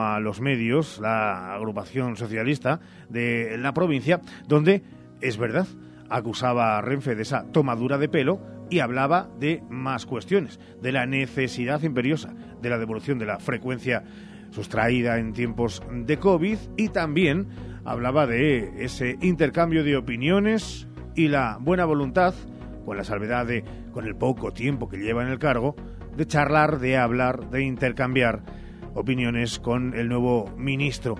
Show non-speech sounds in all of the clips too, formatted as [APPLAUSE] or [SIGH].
a los medios, la agrupación socialista de la provincia, donde, es verdad, acusaba a Renfe de esa tomadura de pelo y hablaba de más cuestiones, de la necesidad imperiosa de la devolución de la frecuencia sustraída en tiempos de COVID y también hablaba de ese intercambio de opiniones y la buena voluntad, con la salvedad de, con el poco tiempo que lleva en el cargo, de charlar, de hablar, de intercambiar opiniones con el nuevo ministro,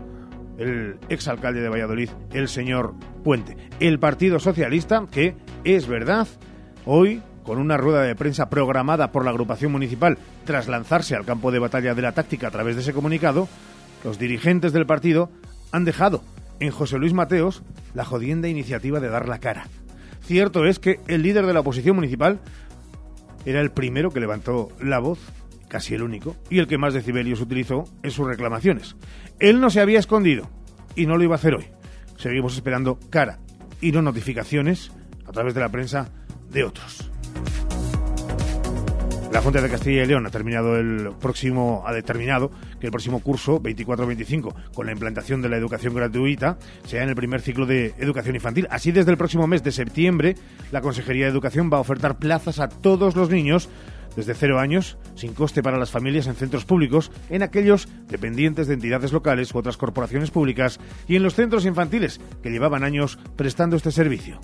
el exalcalde de Valladolid, el señor Puente. El Partido Socialista, que es verdad, hoy con una rueda de prensa programada por la agrupación municipal tras lanzarse al campo de batalla de la táctica a través de ese comunicado, los dirigentes del partido han dejado en José Luis Mateos la jodienda iniciativa de dar la cara. Cierto es que el líder de la oposición municipal era el primero que levantó la voz, casi el único, y el que más decibelios utilizó en sus reclamaciones. Él no se había escondido y no lo iba a hacer hoy. Seguimos esperando cara y no notificaciones a través de la prensa de otros. La Junta de Castilla y León ha terminado el próximo, ha determinado que el próximo curso 24-25, con la implantación de la educación gratuita, sea en el primer ciclo de educación infantil. Así, desde el próximo mes de septiembre, la Consejería de Educación va a ofertar plazas a todos los niños desde cero años, sin coste para las familias en centros públicos, en aquellos dependientes de entidades locales u otras corporaciones públicas y en los centros infantiles que llevaban años prestando este servicio.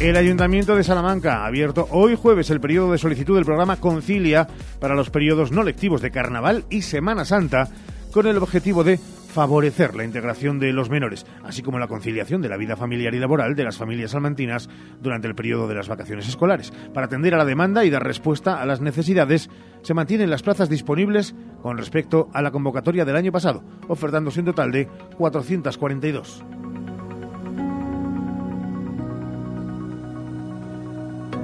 El Ayuntamiento de Salamanca ha abierto hoy jueves el periodo de solicitud del programa Concilia para los periodos no lectivos de Carnaval y Semana Santa con el objetivo de favorecer la integración de los menores, así como la conciliación de la vida familiar y laboral de las familias salmantinas durante el periodo de las vacaciones escolares. Para atender a la demanda y dar respuesta a las necesidades, se mantienen las plazas disponibles con respecto a la convocatoria del año pasado, ofertándose un total de 442.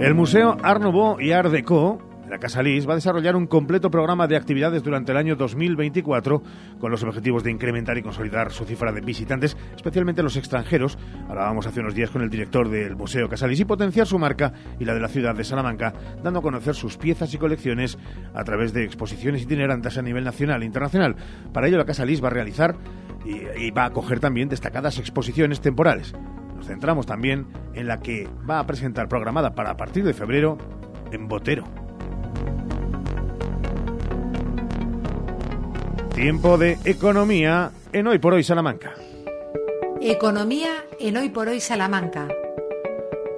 El Museo Art y Art Deco la Casa Lis va a desarrollar un completo programa de actividades durante el año 2024 con los objetivos de incrementar y consolidar su cifra de visitantes, especialmente los extranjeros. Hablábamos hace unos días con el director del Museo Casalis y potenciar su marca y la de la ciudad de Salamanca, dando a conocer sus piezas y colecciones a través de exposiciones itinerantes a nivel nacional e internacional. Para ello, la Casa Lis va a realizar y, y va a acoger también destacadas exposiciones temporales. Nos centramos también en la que va a presentar programada para a partir de febrero en Botero. Tiempo de economía en Hoy por Hoy Salamanca. Economía en Hoy por Hoy Salamanca.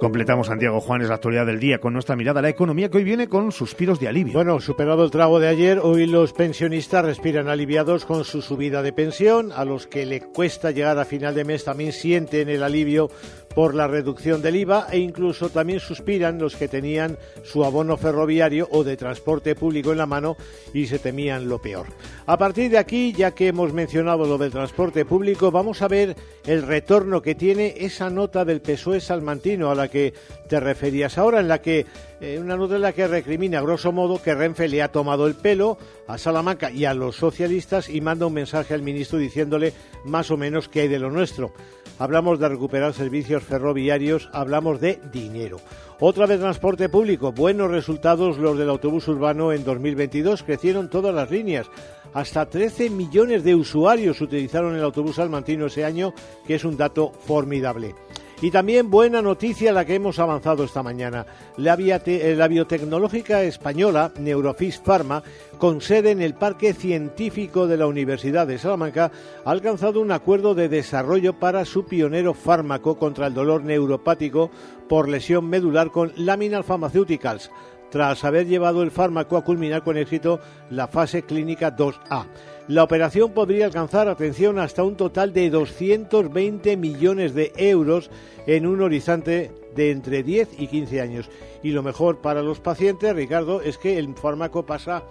Completamos, Santiago Juanes, la actualidad del día con nuestra mirada a la economía que hoy viene con suspiros de alivio. Bueno, superado el trago de ayer, hoy los pensionistas respiran aliviados con su subida de pensión. A los que le cuesta llegar a final de mes también sienten el alivio por la reducción del IVA e incluso también suspiran los que tenían su abono ferroviario o de transporte público en la mano y se temían lo peor. A partir de aquí, ya que hemos mencionado lo del transporte público, vamos a ver el retorno que tiene esa nota del PSOE salmantino a la que te referías ahora, en la que eh, una nota en la que recrimina, grosso modo, que Renfe le ha tomado el pelo a Salamanca y a los socialistas y manda un mensaje al ministro diciéndole más o menos qué hay de lo nuestro. Hablamos de recuperar servicios ferroviarios, hablamos de dinero. Otra vez transporte público, buenos resultados los del autobús urbano en 2022, crecieron todas las líneas. Hasta 13 millones de usuarios utilizaron el autobús salmantino ese año, que es un dato formidable. Y también buena noticia la que hemos avanzado esta mañana. La, eh, la, biotecnológica española Neurofis Pharma, con sede en el Parque Científico de la Universidad de Salamanca, ha alcanzado un acuerdo de desarrollo para su pionero fármaco contra el dolor neuropático por lesión medular con Laminal Pharmaceuticals tras haber llevado el fármaco a culminar con éxito la fase clínica 2A. La operación podría alcanzar, atención, hasta un total de 220 millones de euros en un horizonte de entre 10 y 15 años. Y lo mejor para los pacientes, Ricardo, es que el fármaco pasa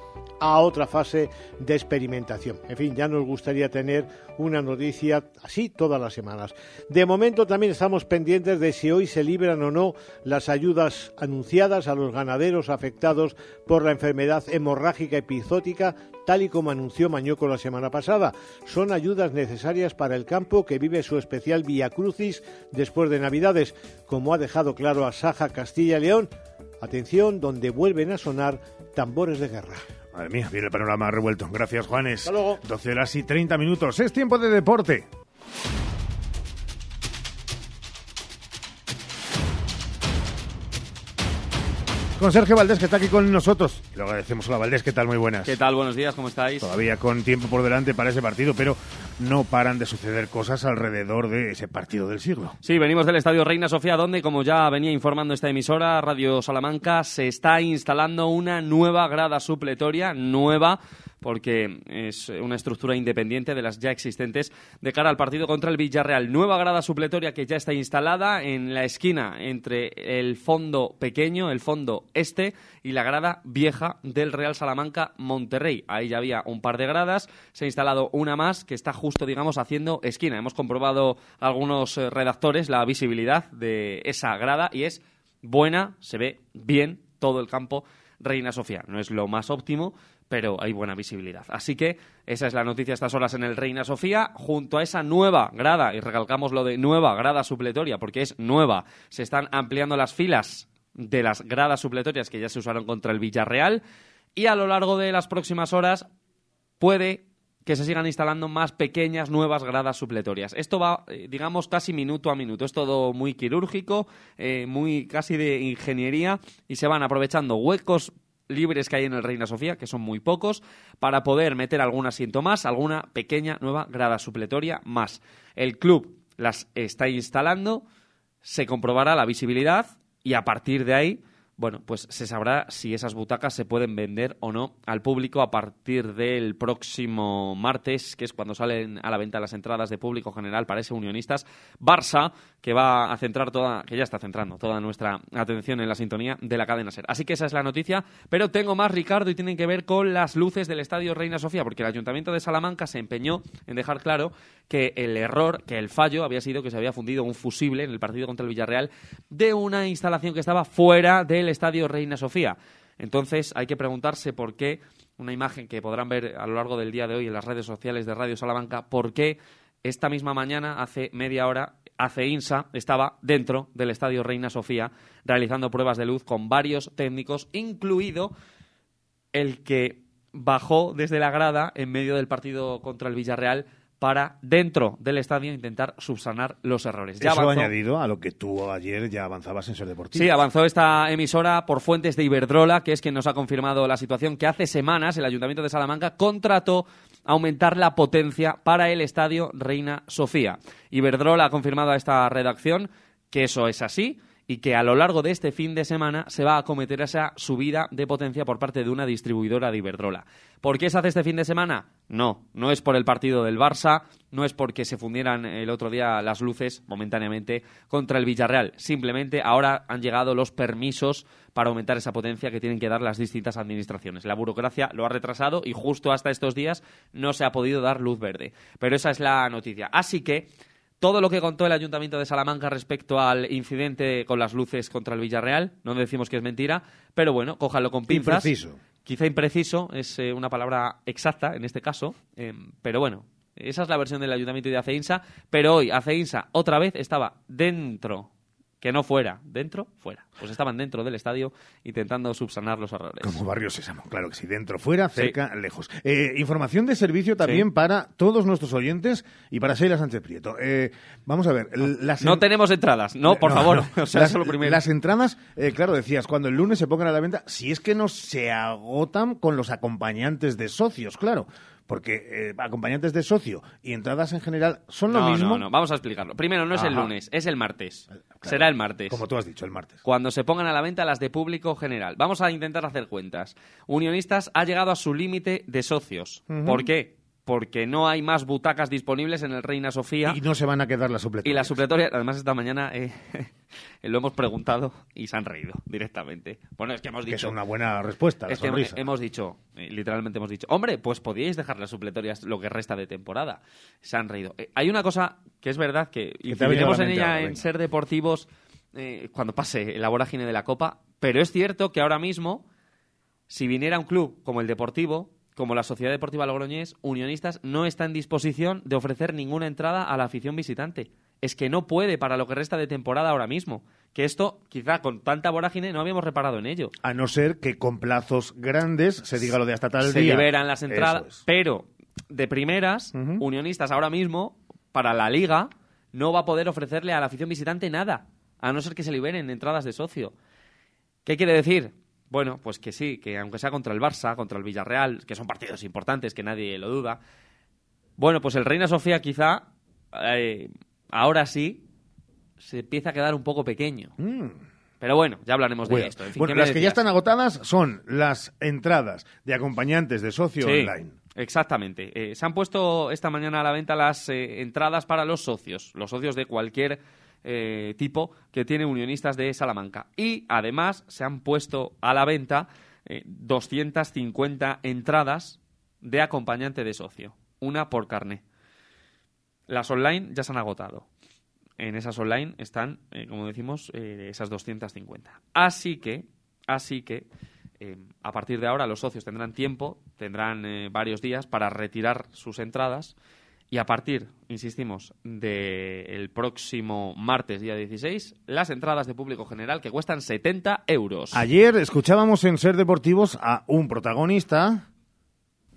a otra fase de experimentación. En fin, ya nos gustaría tener una noticia así todas las semanas. De momento también estamos pendientes de si hoy se libran o no las ayudas anunciadas a los ganaderos afectados por la enfermedad hemorrágica epizótica, tal y como anunció Mañoco la semana pasada. Son ayudas necesarias para el campo que vive su especial Vía Crucis después de Navidades, como ha dejado claro a Saja Castilla y León. Atención, donde vuelven a sonar tambores de guerra. Madre mía, viene el panorama revuelto. Gracias, Juanes. Hasta luego. 12 horas y 30 minutos. Es tiempo de deporte. Con Sergio Valdés, que está aquí con nosotros. Y lo agradecemos. Hola, Valdés, ¿qué tal? Muy buenas. ¿Qué tal? Buenos días, ¿cómo estáis? Todavía con tiempo por delante para ese partido, pero no paran de suceder cosas alrededor de ese partido del siglo. Sí, venimos del Estadio Reina Sofía, donde, como ya venía informando esta emisora, Radio Salamanca, se está instalando una nueva grada supletoria, nueva, porque es una estructura independiente de las ya existentes de cara al partido contra el Villarreal. Nueva grada supletoria que ya está instalada en la esquina entre el fondo pequeño, el fondo este, y la grada vieja del Real Salamanca Monterrey. Ahí ya había un par de gradas, se ha instalado una más que está justo, digamos, haciendo esquina. Hemos comprobado algunos eh, redactores la visibilidad de esa grada y es buena, se ve bien todo el campo Reina Sofía. No es lo más óptimo, pero hay buena visibilidad. Así que esa es la noticia a estas horas en el Reina Sofía, junto a esa nueva grada, y recalcamos lo de nueva grada supletoria, porque es nueva, se están ampliando las filas de las gradas supletorias que ya se usaron contra el Villarreal, y a lo largo de las próximas horas puede que se sigan instalando más pequeñas nuevas gradas supletorias. Esto va, eh, digamos, casi minuto a minuto. Es todo muy quirúrgico, eh, muy casi de ingeniería y se van aprovechando huecos libres que hay en el Reina Sofía, que son muy pocos, para poder meter algún asiento más, alguna pequeña nueva grada supletoria más. El club las está instalando, se comprobará la visibilidad y a partir de ahí bueno, pues se sabrá si esas butacas se pueden vender o no al público a partir del próximo martes, que es cuando salen a la venta las entradas de público general para ese unionistas. Barça, que va a centrar toda, que ya está centrando toda nuestra atención en la sintonía de la cadena SER. Así que esa es la noticia, pero tengo más, Ricardo, y tienen que ver con las luces del Estadio Reina Sofía, porque el Ayuntamiento de Salamanca se empeñó en dejar claro que el error, que el fallo había sido que se había fundido un fusible en el partido contra el Villarreal de una instalación que estaba fuera del el Estadio Reina Sofía. Entonces hay que preguntarse por qué, una imagen que podrán ver a lo largo del día de hoy en las redes sociales de Radio Salamanca, por qué esta misma mañana, hace media hora, ACEINSA estaba dentro del Estadio Reina Sofía realizando pruebas de luz con varios técnicos, incluido el que bajó desde la grada en medio del partido contra el Villarreal para dentro del estadio intentar subsanar los errores. Ya Eso avanzó... añadido a lo que tú ayer ya avanzabas en Ser Deportivo. Sí, avanzó esta emisora por fuentes de Iberdrola, que es quien nos ha confirmado la situación que hace semanas el Ayuntamiento de Salamanca contrató aumentar la potencia para el estadio Reina Sofía. Iberdrola ha confirmado a esta redacción que eso es así y que a lo largo de este fin de semana se va a acometer esa subida de potencia por parte de una distribuidora de Iberdrola. ¿Por qué se hace este fin de semana? No, no es por el partido del Barça, no es porque se fundieran el otro día las luces momentáneamente contra el Villarreal. Simplemente ahora han llegado los permisos para aumentar esa potencia que tienen que dar las distintas administraciones. La burocracia lo ha retrasado y justo hasta estos días no se ha podido dar luz verde. Pero esa es la noticia. Así que todo lo que contó el Ayuntamiento de Salamanca respecto al incidente con las luces contra el Villarreal, no decimos que es mentira, pero bueno, cójalo con pinzas. Impreciso. Quizá impreciso es eh, una palabra exacta en este caso, eh, pero bueno, esa es la versión del Ayuntamiento de Aceinsa, pero hoy Aceinsa otra vez estaba dentro que no fuera, dentro, fuera. Pues estaban dentro del estadio intentando subsanar los errores. Como Barrio Sésamo, claro que sí, dentro, fuera, cerca, lejos. Eh, información de servicio también para todos nuestros oyentes y para Sheila Sánchez Prieto. Eh, vamos a ver. Las no tenemos entradas, no, por favor. [LAUGHS] o sea, las, eso lo primero. las entradas, eh, claro, decías, cuando el lunes se pongan a la venta, si es que no se agotan con los acompañantes de socios, claro porque eh, acompañantes de socio y entradas en general son lo no, mismo. No, no, vamos a explicarlo. Primero, no es el lunes, es el martes. Claro. Será el martes. Como tú has dicho, el martes. Cuando se pongan a la venta las de público general. Vamos a intentar hacer cuentas. Unionistas ha llegado a su límite de socios. ¿Por qué? Porque no hay más butacas disponibles en el Reina Sofía. Y no se van a quedar las Y supletorias. la supletoria, además esta mañana eh, [LAUGHS] lo hemos preguntado y se han reído directamente. Bueno, es que hemos Que dicho... es una buena respuesta, la Es que hemos dicho, eh, literalmente hemos dicho, hombre, pues podíais dejar las supletorias lo que resta de temporada. Se han reído. Eh, hay una cosa que es verdad que la en mente ella en ser deportivos eh, cuando pase la vorágine de la Copa, pero es cierto que ahora mismo, si viniera un club como el Deportivo, como la Sociedad Deportiva Logroñés, Unionistas no está en disposición de ofrecer ninguna entrada a la afición visitante. Es que no puede para lo que resta de temporada ahora mismo. Que esto, quizá con tanta vorágine, no habíamos reparado en ello. A no ser que con plazos grandes se diga lo de hasta tal se día. liberan las entradas, es. pero de primeras. Unionistas ahora mismo, para la liga, no va a poder ofrecerle a la afición visitante nada, a no ser que se liberen entradas de socio. ¿Qué quiere decir? Bueno, pues que sí, que aunque sea contra el Barça, contra el Villarreal, que son partidos importantes, que nadie lo duda, bueno, pues el Reina Sofía quizá, eh, ahora sí, se empieza a quedar un poco pequeño. Mm. Pero bueno, ya hablaremos de esto. En fin, bueno, ¿qué me las que ya están agotadas son las entradas de acompañantes de socio Sí, online. Exactamente. Eh, se han puesto esta mañana a la venta las eh, entradas para los socios, los socios de cualquier eh, tipo que tiene unionistas de Salamanca. Y además se han puesto a la venta eh, 250 entradas de acompañante de socio, una por carné. Las online ya se han agotado. En esas online están, eh, como decimos, eh, esas 250. Así que, así que, eh, a partir de ahora los socios tendrán tiempo, tendrán eh, varios días para retirar sus entradas y a partir, insistimos, del próximo martes, día 16, las entradas de público general que cuestan 70 euros. Ayer escuchábamos en Ser Deportivos a un protagonista.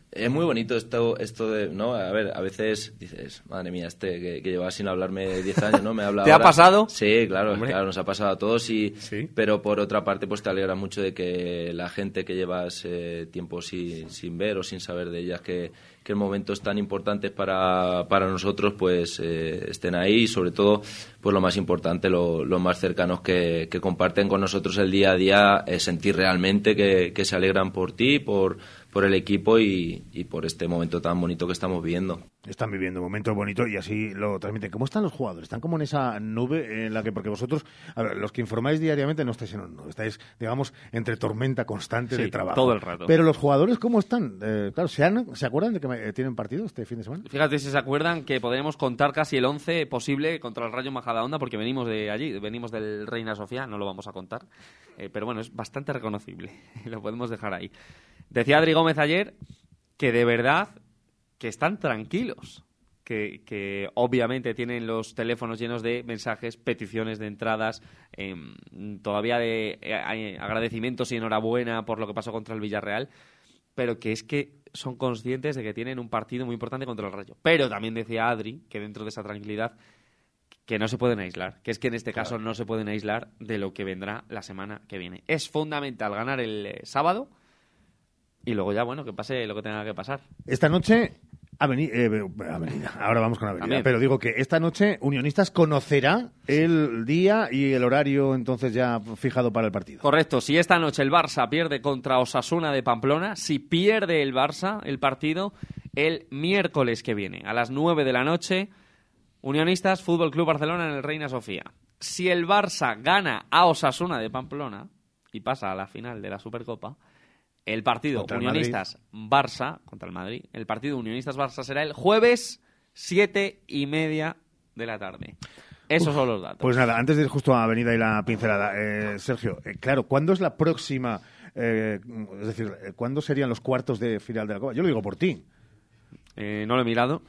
Es muy bonito esto, esto de, ¿no? A ver, a veces dices, madre mía, este que, que lleva sin hablarme 10 años, ¿no? Me habla [LAUGHS] ¿Te ha ahora". pasado? Sí, claro, Hombre. claro, nos ha pasado a todos y, Sí. pero por otra parte, pues te alegra mucho de que la gente que llevas eh, tiempo sin, sin ver o sin saber de ellas que, que en momentos tan importantes para, para nosotros, pues eh, estén ahí y sobre todo, pues lo más importante, lo- los más cercanos que, que comparten con nosotros el día a día, eh, sentir realmente que, que se alegran por ti, por, por el equipo y, y por este momento tan bonito que estamos viviendo. Están viviendo un momento bonito y así lo transmiten. ¿Cómo están los jugadores? Están como en esa nube en la que, porque vosotros, a ver, los que informáis diariamente no estáis en una nube, estáis, digamos, entre tormenta constante Sí, de trabajo. todo el rato. Pero los jugadores, ¿cómo están? Eh, claro, ¿se, han- ¿se acuerdan de que eh, tienen partido este fin de semana? Fíjate si se acuerdan que podremos contar casi el 11 posible contra el Rayo Majadahonda porque venimos de allí, venimos del Reina Sofía, no lo vamos a contar. Eh, pero bueno, es bastante reconocible, [LAUGHS] lo podemos dejar ahí. Decía Adri Gómez ayer que de verdad que están tranquilos, que, que obviamente tienen los teléfonos llenos de mensajes, peticiones de entradas, em, todavía de eh, agradecimientos y enhorabuena por lo que pasó contra el Villarreal, pero que es que son conscientes de que tienen un partido muy importante contra el Rayo. Pero también decía Adri que dentro de esa tranquilidad que no se pueden aislar, que es que en este caso no se pueden aislar de lo que vendrá la semana que viene. Es fundamental ganar el eh, sábado y luego ya, bueno, que pase lo que tenga que pasar. Esta noche, aveni- eh, Avenida, ahora vamos con Avenida, pero digo que esta noche Unionistas conocerá el día y el horario entonces ya fijado para el partido. Correcto, si esta noche el Barça pierde contra Osasuna de Pamplona, si pierde el Barça el partido, el miércoles que viene, a las 9 de la noche, Unionistas Fútbol Club Barcelona en el Reina Sofía. Si el Barça gana a Osasuna de Pamplona y pasa a la final de la Supercopa, el partido Contra el Unionistas Barça contra el Madrid, el partido Unionistas Barça será el jueves siete y media de la tarde. Esos son los datos. Pues nada, antes de ir justo a Avenida y la pincelada, eh, Sergio, eh, claro, ¿cuándo es la próxima, eh, es decir, ¿cuándo serían los cuartos de final de la Copa? Yo lo digo por ti, no lo he mirado.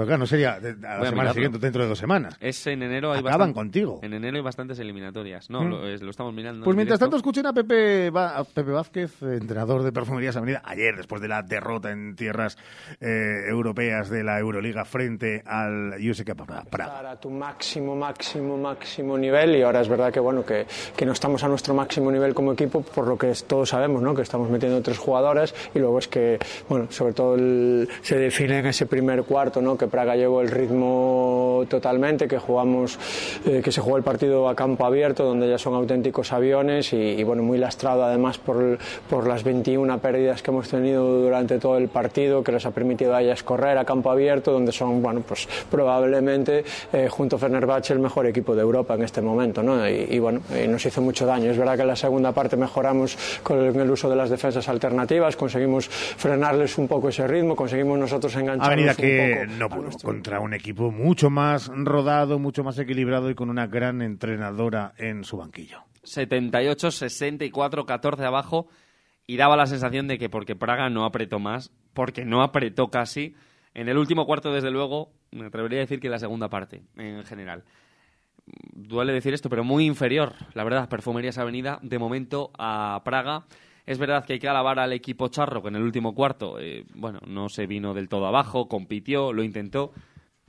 Pero claro, no sería a la Voy semana mirarlo. siguiente, dentro de dos semanas. Es en enero hay Acaban contigo. En enero hay bastantes eliminatorias. No, Mm. lo, es- lo estamos mirando. Pues en mientras directo. tanto escuchen a Pepe, Va- a Pepe Vázquez, entrenador de Perfumerías Avenida, ayer después de la derrota en tierras eh, europeas de la Euroliga frente al USK Praga. a tu máximo, máximo, máximo nivel y ahora es verdad que bueno que, que no estamos a nuestro máximo nivel como equipo por lo que todos sabemos, ¿no? que estamos metiendo tres jugadores y luego es que bueno sobre todo el- se define en ese primer cuarto, ¿no? que Praga llevó el ritmo totalmente, que jugamos, eh, que se jugó el partido a campo abierto donde ya son auténticos aviones y, y, bueno muy lastrado además por, por las 21 pérdidas que hemos tenido durante todo el partido que les ha permitido a ellas correr a campo abierto donde son bueno pues probablemente eh, junto a Fenerbahce el mejor equipo de Europa en este momento ¿no? y, y, bueno y nos hizo mucho daño es verdad que en la segunda parte mejoramos con el, el uso de las defensas alternativas conseguimos frenarles un poco ese ritmo conseguimos nosotros engancharnos Avenida un que poco no nuestro- contra un equipo mucho más rodado, mucho más equilibrado y con una gran entrenadora en su banquillo. 78, 64, 14 abajo. Y daba la sensación de que porque Praga no apretó más, porque no apretó casi. En el último cuarto, desde luego, me atrevería a decir que la segunda parte, en general. duele decir esto, pero muy inferior, la verdad, Perfumerías Avenida, de momento a Praga. Es verdad que hay que alabar al equipo charro, que en el último cuarto, eh, bueno, no se vino del todo abajo, compitió, lo intentó,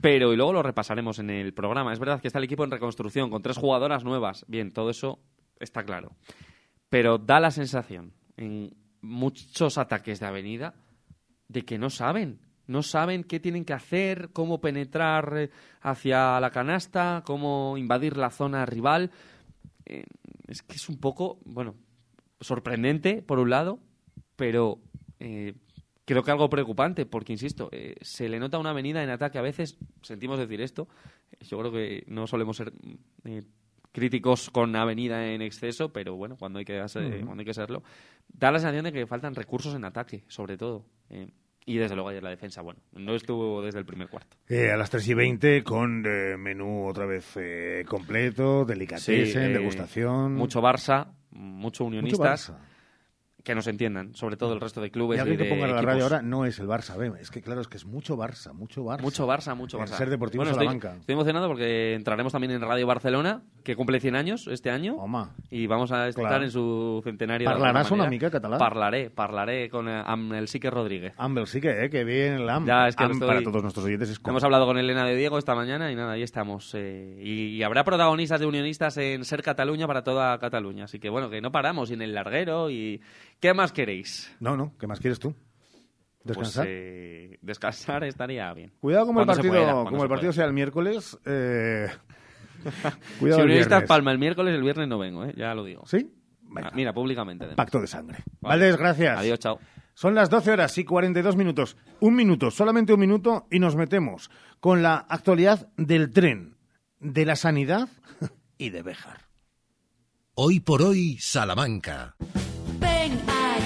pero y luego lo repasaremos en el programa. Es verdad que está el equipo en reconstrucción, con tres jugadoras nuevas. Bien, todo eso está claro. Pero da la sensación, en muchos ataques de avenida, de que no saben. No saben qué tienen que hacer, cómo penetrar eh, hacia la canasta, cómo invadir la zona rival. Eh, es que es un poco, bueno, sorprendente por un lado, pero eh, creo que algo preocupante, porque insisto, se le nota una avenida en ataque a veces, sentimos decir esto, yo creo que no solemos ser críticos con avenida en exceso, pero bueno, cuando hay que, cuando hay que serlo, da la sensación de que faltan recursos en ataque, sobre todo. Y desde luego ayer la defensa, bueno, no estuvo desde el primer cuarto. Eh, a las 3 y 20 con eh, menú otra vez eh, completo, delicatessen, degustación. Mucho Barça, mucho Unionistas que nos entiendan, sobre todo el resto de clubes. Y alguien que ponga la radio ahora no es el Barça, es que claro, es que es mucho Barça, mucho Barça. Mucho Barça, mucho Barça. ser Deportivo bueno, Salamanca. Estoy, emocionado porque entraremos también en Radio Barcelona, que cumple 100 años este año. Oma. Y vamos a estar en su centenario. ¿Parlarás una mica catalán? Parlaré, parlaré con eh, el Sique Rodríguez. Amb el Sique, eh, que bien el Am. Ya, es que para todos nuestros oyentes es Hemos hablado con Elena de Diego esta mañana y nada, ahí estamos. Eh, y, y, habrá protagonistas de unionistas en Ser Cataluña para toda Cataluña. Así que bueno, que no paramos y en el larguero y... ¿Qué más queréis? No, no, ¿qué más quieres tú? ¿Descansar? Pues, eh, descansar estaría bien. Cuidado como el partido, como el partido sea el miércoles. Eh... [LAUGHS] Cuidado si Unionistas palma el miércoles, el viernes no vengo, ¿eh? ya lo digo. ¿Sí? Ah, mira, públicamente. Pacto de sangre. Vale. Valdés, gracias. Adiós, chao. Son las 12 horas y 42 minutos. Un minuto, solamente un minuto, y nos metemos con la actualidad del tren, de la sanidad y de Béjar. Hoy por hoy, Salamanca.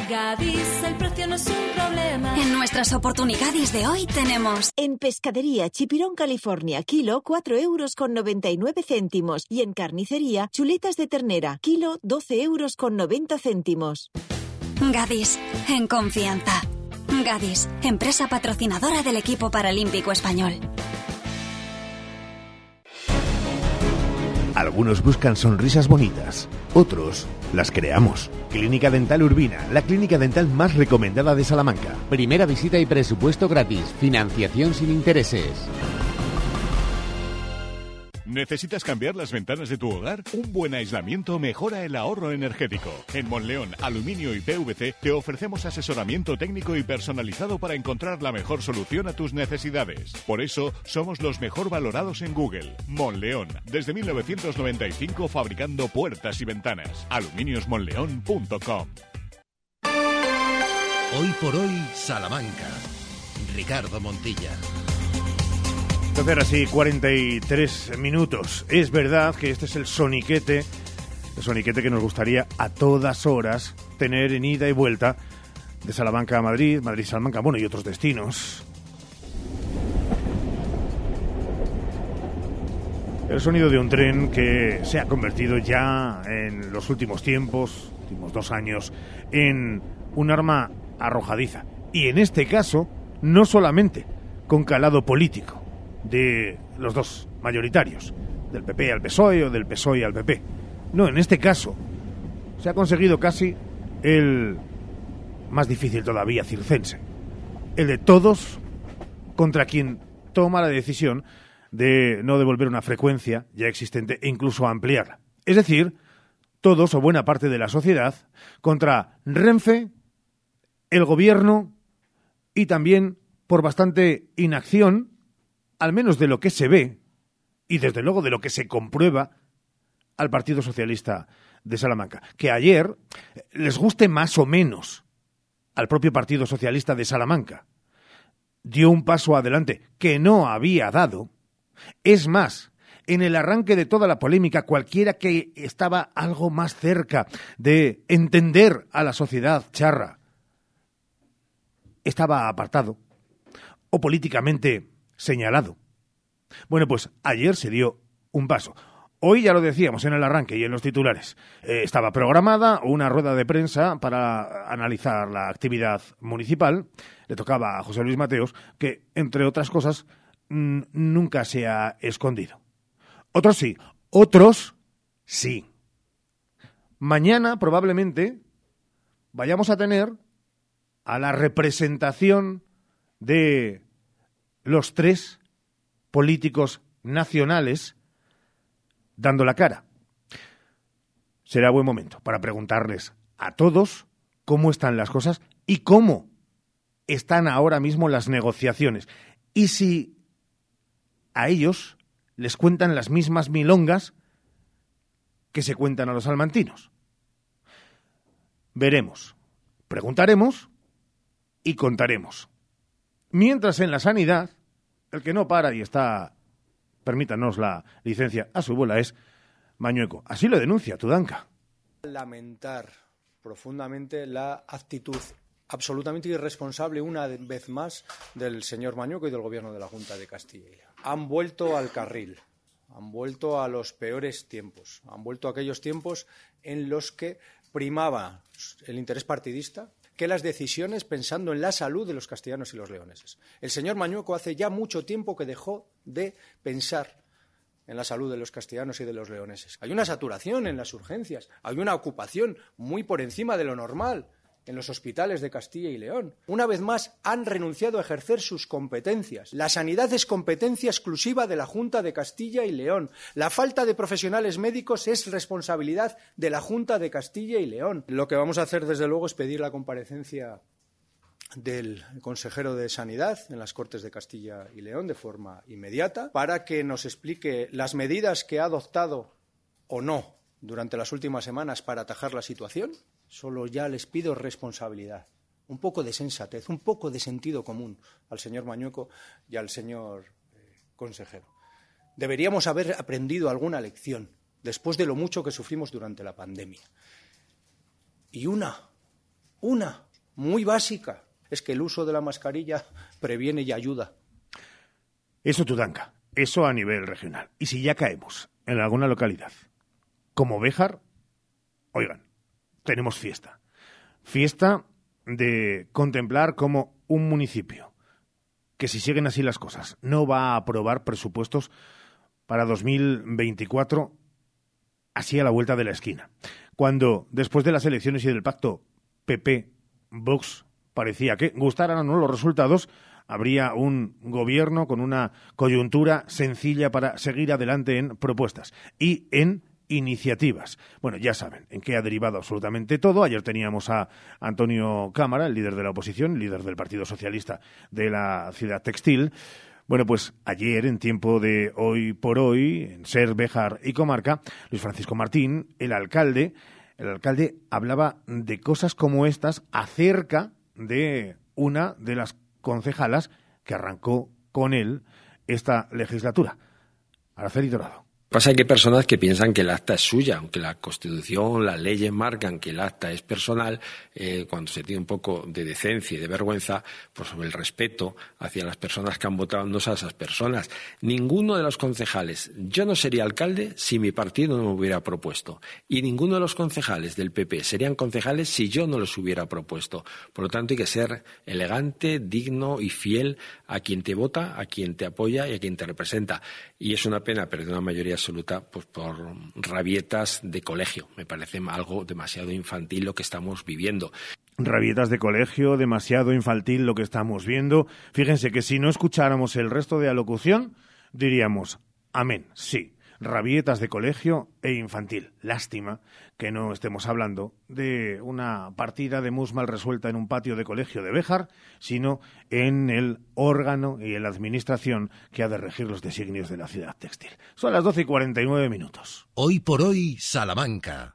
Gadis, el precio no es un problema. En nuestras oportunidades de hoy tenemos... En Pescadería Chipirón, California, kilo 4 euros con 99 céntimos. Y en Carnicería, chuletas de ternera, kilo 12 euros con 90 céntimos. Gadis, en confianza. Gadis, empresa patrocinadora del equipo paralímpico español. Algunos buscan sonrisas bonitas, otros las creamos. Clínica Dental Urbina, la clínica dental más recomendada de Salamanca. Primera visita y presupuesto gratis, financiación sin intereses. ¿Necesitas cambiar las ventanas de tu hogar? Un buen aislamiento mejora el ahorro energético. En Monleón, Aluminio y PVC te ofrecemos asesoramiento técnico y personalizado para encontrar la mejor solución a tus necesidades. Por eso, somos los mejor valorados en Google. Monleón, desde 1995 fabricando puertas y ventanas. aluminiosmonleón.com. Hoy por hoy, Salamanca. Ricardo Montilla. 12 horas y 43 minutos. Es verdad que este es el soniquete, el soniquete que nos gustaría a todas horas tener en ida y vuelta de Salamanca a Madrid, Madrid-Salamanca, bueno, y otros destinos. El sonido de un tren que se ha convertido ya en los últimos tiempos, últimos dos años, en un arma arrojadiza. Y en este caso, no solamente con calado político de los dos mayoritarios, del PP al PSOE o del PSOE al PP. No, en este caso se ha conseguido casi el más difícil todavía, circense, el de todos contra quien toma la decisión de no devolver una frecuencia ya existente e incluso ampliarla. Es decir, todos o buena parte de la sociedad contra Renfe, el gobierno y también por bastante inacción al menos de lo que se ve y desde luego de lo que se comprueba al Partido Socialista de Salamanca. Que ayer les guste más o menos al propio Partido Socialista de Salamanca. Dio un paso adelante que no había dado. Es más, en el arranque de toda la polémica, cualquiera que estaba algo más cerca de entender a la sociedad charra estaba apartado o políticamente señalado. Bueno, pues ayer se dio un paso. Hoy ya lo decíamos en el arranque y en los titulares. Eh, estaba programada una rueda de prensa para analizar la actividad municipal. Le tocaba a José Luis Mateos, que, entre otras cosas, nunca se ha escondido. Otros sí, Otros, sí. Mañana probablemente vayamos a tener a la representación de los tres políticos nacionales dando la cara. Será buen momento para preguntarles a todos cómo están las cosas y cómo están ahora mismo las negociaciones. Y si a ellos les cuentan las mismas milongas que se cuentan a los salmantinos. Veremos, preguntaremos y contaremos. Mientras en la sanidad, el que no para y está, permítanos la licencia a su bola, es Mañueco. Así lo denuncia Tudanca. Lamentar profundamente la actitud absolutamente irresponsable una vez más del señor Mañueco y del gobierno de la Junta de Castilla. Han vuelto al carril, han vuelto a los peores tiempos, han vuelto a aquellos tiempos en los que primaba el interés partidista que las decisiones pensando en la salud de los castellanos y los leoneses. El señor Mañueco hace ya mucho tiempo que dejó de pensar en la salud de los castellanos y de los leoneses. Hay una saturación en las urgencias, hay una ocupación muy por encima de lo normal en los hospitales de Castilla y León. Una vez más, han renunciado a ejercer sus competencias. La sanidad es competencia exclusiva de la Junta de Castilla y León. La falta de profesionales médicos es responsabilidad de la Junta de Castilla y León. Lo que vamos a hacer, desde luego, es pedir la comparecencia del consejero de Sanidad en las Cortes de Castilla y León de forma inmediata para que nos explique las medidas que ha adoptado o no durante las últimas semanas para atajar la situación. Solo ya les pido responsabilidad, un poco de sensatez, un poco de sentido común al señor Mañueco y al señor eh, consejero. Deberíamos haber aprendido alguna lección después de lo mucho que sufrimos durante la pandemia. Y una, una, muy básica, es que el uso de la mascarilla previene y ayuda. Eso Tudanca, eso a nivel regional. Y si ya caemos en alguna localidad, como Béjar, oigan, tenemos fiesta. Fiesta de contemplar como un municipio que si siguen así las cosas no va a aprobar presupuestos para 2024 así a la vuelta de la esquina. Cuando después de las elecciones y del pacto PP-Vox parecía que gustaran o no los resultados, habría un gobierno con una coyuntura sencilla para seguir adelante en propuestas y en iniciativas. Bueno, ya saben en qué ha derivado absolutamente todo. Ayer teníamos a Antonio Cámara, el líder de la oposición, líder del Partido Socialista de la ciudad textil. Bueno, pues ayer, en tiempo de hoy por hoy, en Ser, Bejar y Comarca, Luis Francisco Martín, el alcalde, el alcalde hablaba de cosas como estas acerca de una de las concejalas que arrancó con él esta legislatura, Araceli Dorado. Pasa que hay personas que piensan que el acta es suya, aunque la Constitución, las leyes marcan que el acta es personal, eh, cuando se tiene un poco de decencia y de vergüenza, pues sobre el respeto hacia las personas que han votado no a esas personas. Ninguno de los concejales, yo no sería alcalde si mi partido no me hubiera propuesto, y ninguno de los concejales del PP serían concejales si yo no los hubiera propuesto. Por lo tanto, hay que ser elegante, digno y fiel a quien te vota, a quien te apoya y a quien te representa. Y es una pena perder una mayoría absoluta pues, por rabietas de colegio. Me parece algo demasiado infantil lo que estamos viviendo. Rabietas de colegio, demasiado infantil lo que estamos viendo. Fíjense que si no escucháramos el resto de alocución, diríamos, amén, sí, rabietas de colegio e infantil. Lástima que no estemos hablando de una partida de mus mal resuelta en un patio de colegio de Béjar, sino en el órgano y en la administración que ha de regir los designios de la ciudad textil. Son las 12 y 49 minutos. Hoy por hoy, Salamanca.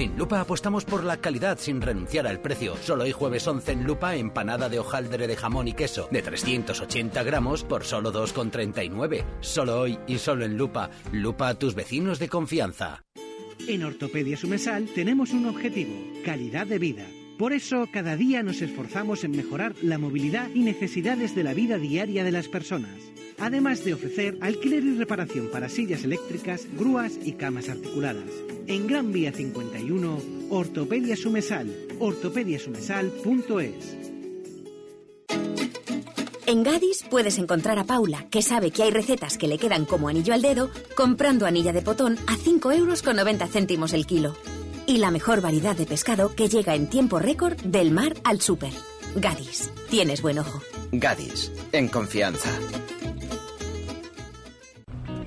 En Lupa apostamos por la calidad sin renunciar al precio. Solo hoy jueves 11 en Lupa, empanada de hojaldre de jamón y queso de 380 gramos por solo 2,39. Solo hoy y solo en Lupa. Lupa a tus vecinos de confianza. En Ortopedia Sumesal tenemos un objetivo, calidad de vida. Por eso, cada día nos esforzamos en mejorar la movilidad y necesidades de la vida diaria de las personas. Además de ofrecer alquiler y reparación para sillas eléctricas, grúas y camas articuladas. En Gran Vía 51, Ortopedia Sumesal, ortopediasumesal.es. En Gadis puedes encontrar a Paula, que sabe que hay recetas que le quedan como anillo al dedo, comprando anilla de potón a 5 euros con 90 céntimos el kilo. Y la mejor variedad de pescado que llega en tiempo récord del mar al súper. Gadis, tienes buen ojo. Gadis, en confianza.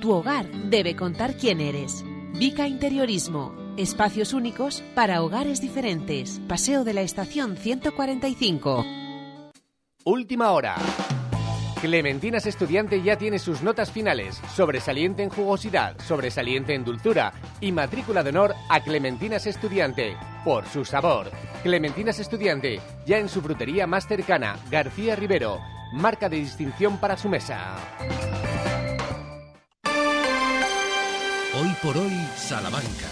tu hogar debe contar quién eres. Vica Interiorismo. Espacios únicos para hogares diferentes. Paseo de la Estación 145. Última hora. Clementinas Estudiante ya tiene sus notas finales, sobresaliente en jugosidad, sobresaliente en dulzura y matrícula de honor a Clementinas Estudiante, por su sabor. Clementinas Estudiante, ya en su frutería más cercana, García Rivero, marca de distinción para su mesa. Por hoy, Salamanca.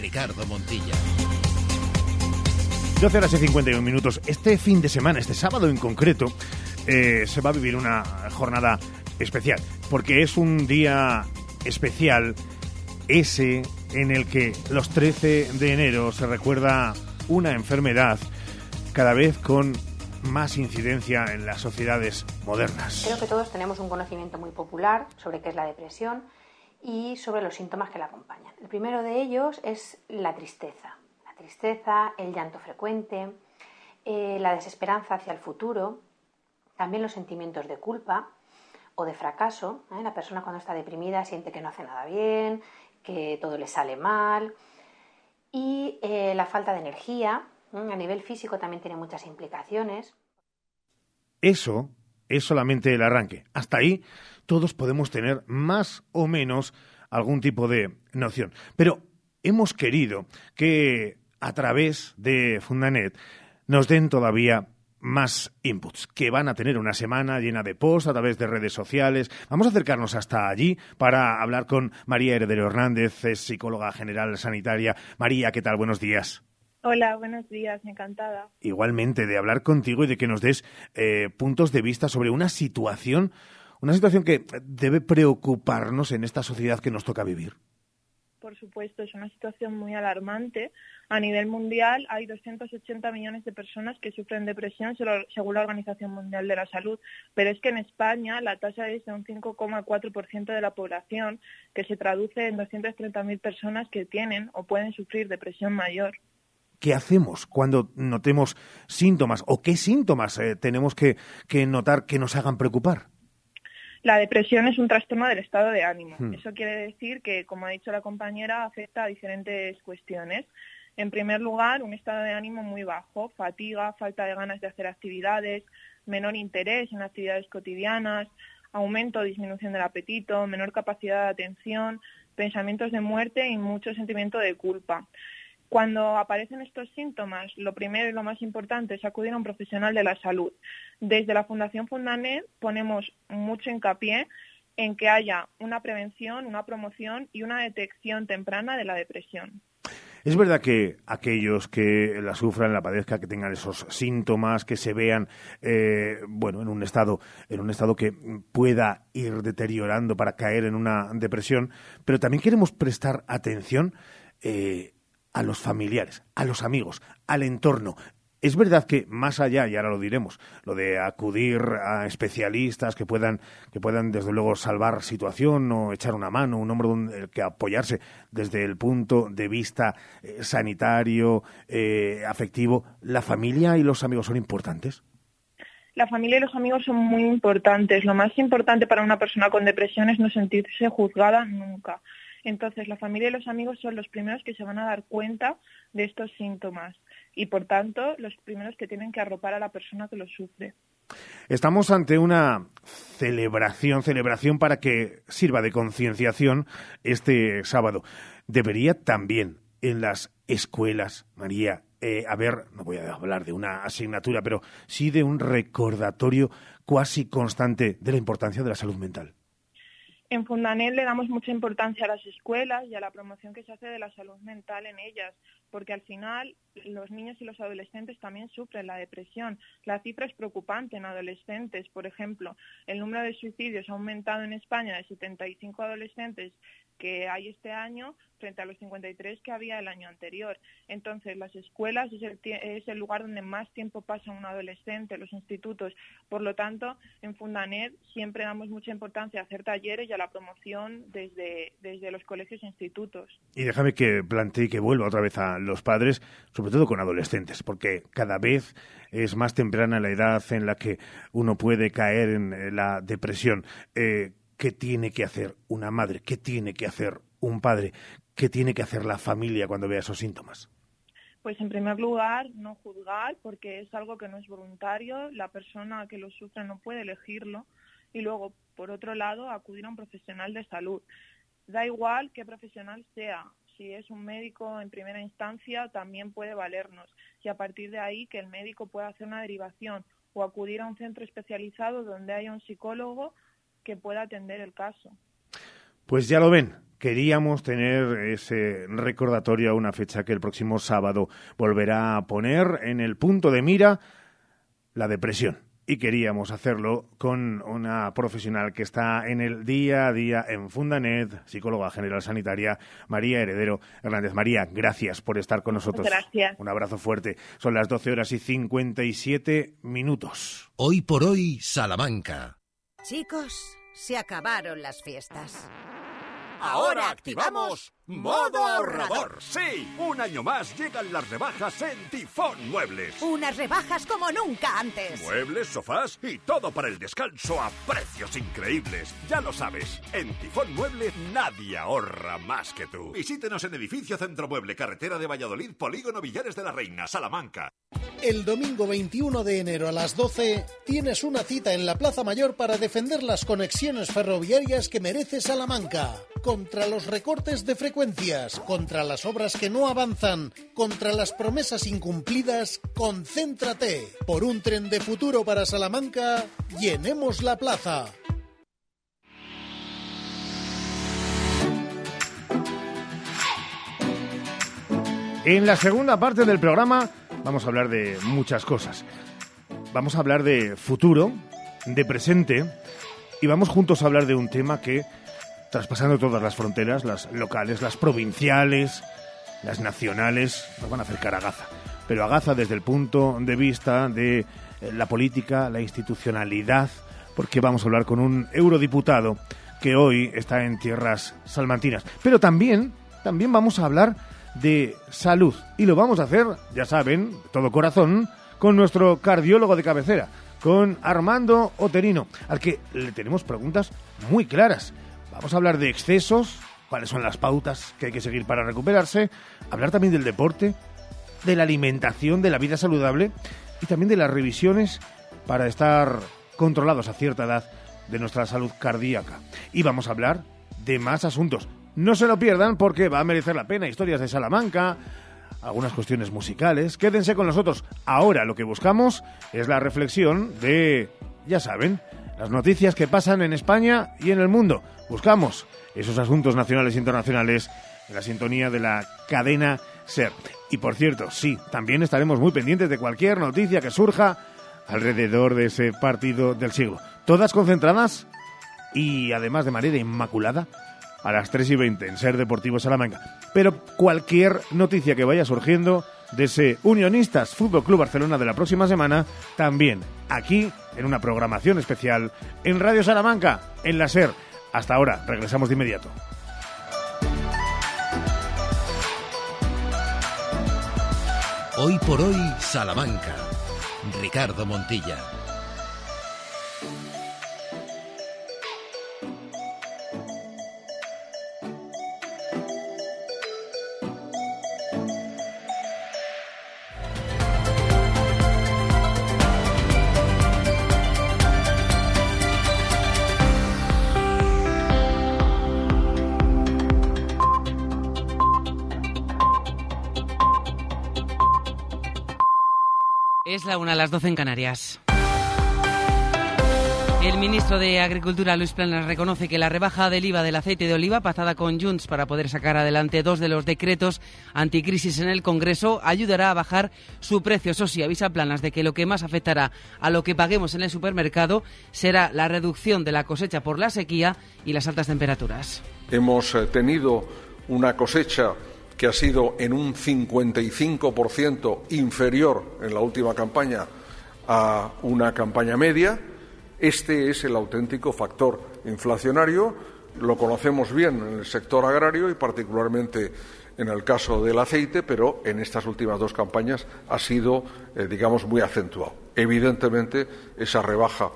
Ricardo Montilla. 12 horas y 51 minutos. Este fin de semana, este sábado en concreto, eh, se va a vivir una jornada especial, porque es un día especial ese en el que los 13 de enero se recuerda una enfermedad cada vez con más incidencia en las sociedades modernas. Creo que todos tenemos un conocimiento muy popular sobre qué es la depresión y sobre los síntomas que la acompañan. El primero de ellos es la tristeza. La tristeza, el llanto frecuente, eh, la desesperanza hacia el futuro, también los sentimientos de culpa o de fracaso. ¿eh? La persona cuando está deprimida siente que no hace nada bien, que todo le sale mal. Y eh, la falta de energía, a nivel físico también tiene muchas implicaciones. Eso es solamente el arranque. Hasta ahí todos podemos tener más o menos algún tipo de noción. Pero hemos querido que a través de Fundanet nos den todavía más inputs, que van a tener una semana llena de posts a través de redes sociales. Vamos a acercarnos hasta allí para hablar con María Heredero Hernández, psicóloga general sanitaria. María, ¿qué tal? Buenos días. Hola, buenos días, encantada. Igualmente, de hablar contigo y de que nos des eh, puntos de vista sobre una situación una situación que debe preocuparnos en esta sociedad que nos toca vivir. Por supuesto, es una situación muy alarmante. A nivel mundial hay 280 millones de personas que sufren depresión según la Organización Mundial de la Salud, pero es que en España la tasa es de un 5,4% de la población, que se traduce en 230.000 personas que tienen o pueden sufrir depresión mayor. ¿Qué hacemos cuando notemos síntomas o qué síntomas eh, tenemos que notar que nos hagan preocupar? La depresión es un trastorno del estado de ánimo. Hmm. Eso quiere decir que, como ha dicho la compañera, afecta a diferentes cuestiones. En primer lugar, un estado de ánimo muy bajo, fatiga, falta de ganas de hacer actividades, menor interés en actividades cotidianas, aumento o disminución del apetito, menor capacidad de atención, pensamientos de muerte y mucho sentimiento de culpa. Cuando aparecen estos síntomas, lo primero y lo más importante es acudir a un profesional de la salud. Desde la Fundación Fundanet ponemos mucho hincapié en que haya una prevención, una promoción y una detección temprana de la depresión. Es verdad que aquellos que la sufran, la padezcan, que tengan esos síntomas, que se vean, eh, bueno, en un estado, en un estado que pueda ir deteriorando para caer en una depresión, pero también queremos prestar atención eh, a los familiares, a los amigos, al entorno. Es verdad que más allá, y ahora lo diremos, lo de acudir a especialistas que puedan, que puedan desde luego salvar situación o echar una mano, un hombro donde que apoyarse desde el punto de vista eh, sanitario, eh, afectivo, ¿la familia y los amigos son importantes? La familia y los amigos son muy importantes. Lo más importante para una persona con depresión es no sentirse juzgada nunca Entonces, la familia y los amigos son los primeros que se van a dar cuenta de estos síntomas y, por tanto, los primeros que tienen que arropar a la persona que los sufre. Estamos ante una celebración, celebración para que sirva de concienciación este sábado. Debería también en las escuelas, María, eh, haber, no voy a hablar de una asignatura, pero sí de un recordatorio cuasi constante de la importancia de la salud mental. En Fundanet le damos mucha importancia a las escuelas y a la promoción que se hace de la salud mental en ellas, porque al final los niños y los adolescentes también sufren la depresión. La cifra es preocupante en adolescentes. Por ejemplo, el número de suicidios ha aumentado en España de 75 adolescentes que hay este año frente a los 53 que había el año anterior. Entonces, las escuelas es el, lugar donde más tiempo pasa un adolescente, los institutos. Por lo tanto, en Fundanet siempre damos mucha importancia a hacer talleres y a la promoción desde, desde los colegios e institutos. Y déjame que plantee que vuelva otra vez a los padres, sobre todo con adolescentes, porque cada vez es más temprana la edad en la que uno puede caer en la depresión. Eh, ¿Qué tiene que hacer una madre? ¿Qué tiene que hacer un padre? ¿Qué tiene que hacer la familia cuando vea esos síntomas? Pues en primer lugar, no juzgar, porque es algo que no es voluntario, la persona que lo sufre no puede elegirlo. Y luego, por otro lado, acudir a un profesional de salud. Da igual qué profesional sea, si es un médico en primera instancia, también puede valernos. Y a partir de ahí, que el médico pueda hacer una derivación o acudir a un centro especializado donde haya un psicólogo que pueda atender el caso. Pues ya lo ven, queríamos tener ese recordatorio a una fecha que el próximo sábado volverá a poner en el punto de mira la depresión. Y queríamos hacerlo con una profesional que está en el día a día en Fundanet, psicóloga general sanitaria, María Heredero Hernández. María, gracias por estar con nosotros. Gracias. Un abrazo fuerte. Son las 12 horas y 57 minutos. Hoy por hoy, Salamanca. Chicos, se acabaron las fiestas. Ahora activamos Modo Ahorrador. Sí, un año más llegan las rebajas en Tifón Muebles. Unas rebajas como nunca antes. Muebles, sofás y todo para el descanso a precios increíbles. Ya lo sabes, en Tifón Muebles nadie ahorra más que tú. Visítenos en Edificio Centro Mueble, Carretera de Valladolid, Polígono Villares de la Reina, Salamanca. El domingo 21 de enero a las 12 tienes una cita en la Plaza Mayor para defender las conexiones ferroviarias que merece Salamanca. Contra los recortes de contra las obras que no avanzan, contra las promesas incumplidas, concéntrate. Por un tren de futuro para Salamanca, llenemos la plaza. En la segunda parte del programa vamos a hablar de muchas cosas. Vamos a hablar de futuro, de presente y vamos juntos a hablar de un tema que, traspasando todas las fronteras, las locales, las provinciales, las nacionales, nos van a acercar a Gaza. Pero a Gaza desde el punto de vista de eh, la política, la institucionalidad, porque vamos a hablar con un eurodiputado que hoy está en tierras salmantinas. Pero también, también vamos a hablar de salud. Y lo vamos a hacer, ya saben, todo corazón, con nuestro cardiólogo de cabecera, con Armando Oterino, al que le tenemos preguntas muy claras. Vamos a hablar de excesos, cuáles son las pautas que hay que seguir para recuperarse, hablar también del deporte, de la alimentación, de la vida saludable y también de las revisiones para estar controlados a cierta edad de nuestra salud cardíaca. Y vamos a hablar de más asuntos. No se lo pierdan porque va a merecer la pena. Historias de Salamanca, algunas cuestiones musicales. Quédense con nosotros. Ahora lo que buscamos es la reflexión de, ya saben, las noticias que pasan en España y en el mundo. Buscamos esos asuntos nacionales e internacionales en la sintonía de la cadena SER. Y por cierto, sí, también estaremos muy pendientes de cualquier noticia que surja alrededor de ese partido del siglo. Todas concentradas y además de manera inmaculada a las 3 y 20 en Ser Deportivo Salamanca. Pero cualquier noticia que vaya surgiendo de ese Unionistas Fútbol Club Barcelona de la próxima semana, también aquí en una programación especial en Radio Salamanca, en la SER. Hasta ahora, regresamos de inmediato. Hoy por hoy, Salamanca. Ricardo Montilla. Es la una a las 12 en Canarias. El ministro de Agricultura, Luis Planas, reconoce que la rebaja del IVA del aceite de oliva, pactada con Junts para poder sacar adelante dos de los decretos anticrisis en el Congreso, ayudará a bajar su precio. Eso sí, avisa Planas de que lo que más afectará a lo que paguemos en el supermercado será la reducción de la cosecha por la sequía y las altas temperaturas. Hemos eh, tenido una cosecha que ha sido en un 55% inferior en la última campaña a una campaña media este es el auténtico factor inflacionario. Lo conocemos bien en el sector agrario y particularmente en el caso del aceite, pero en estas últimas dos campañas ha sido, eh, digamos, muy acentuado. Evidentemente, esa rebaja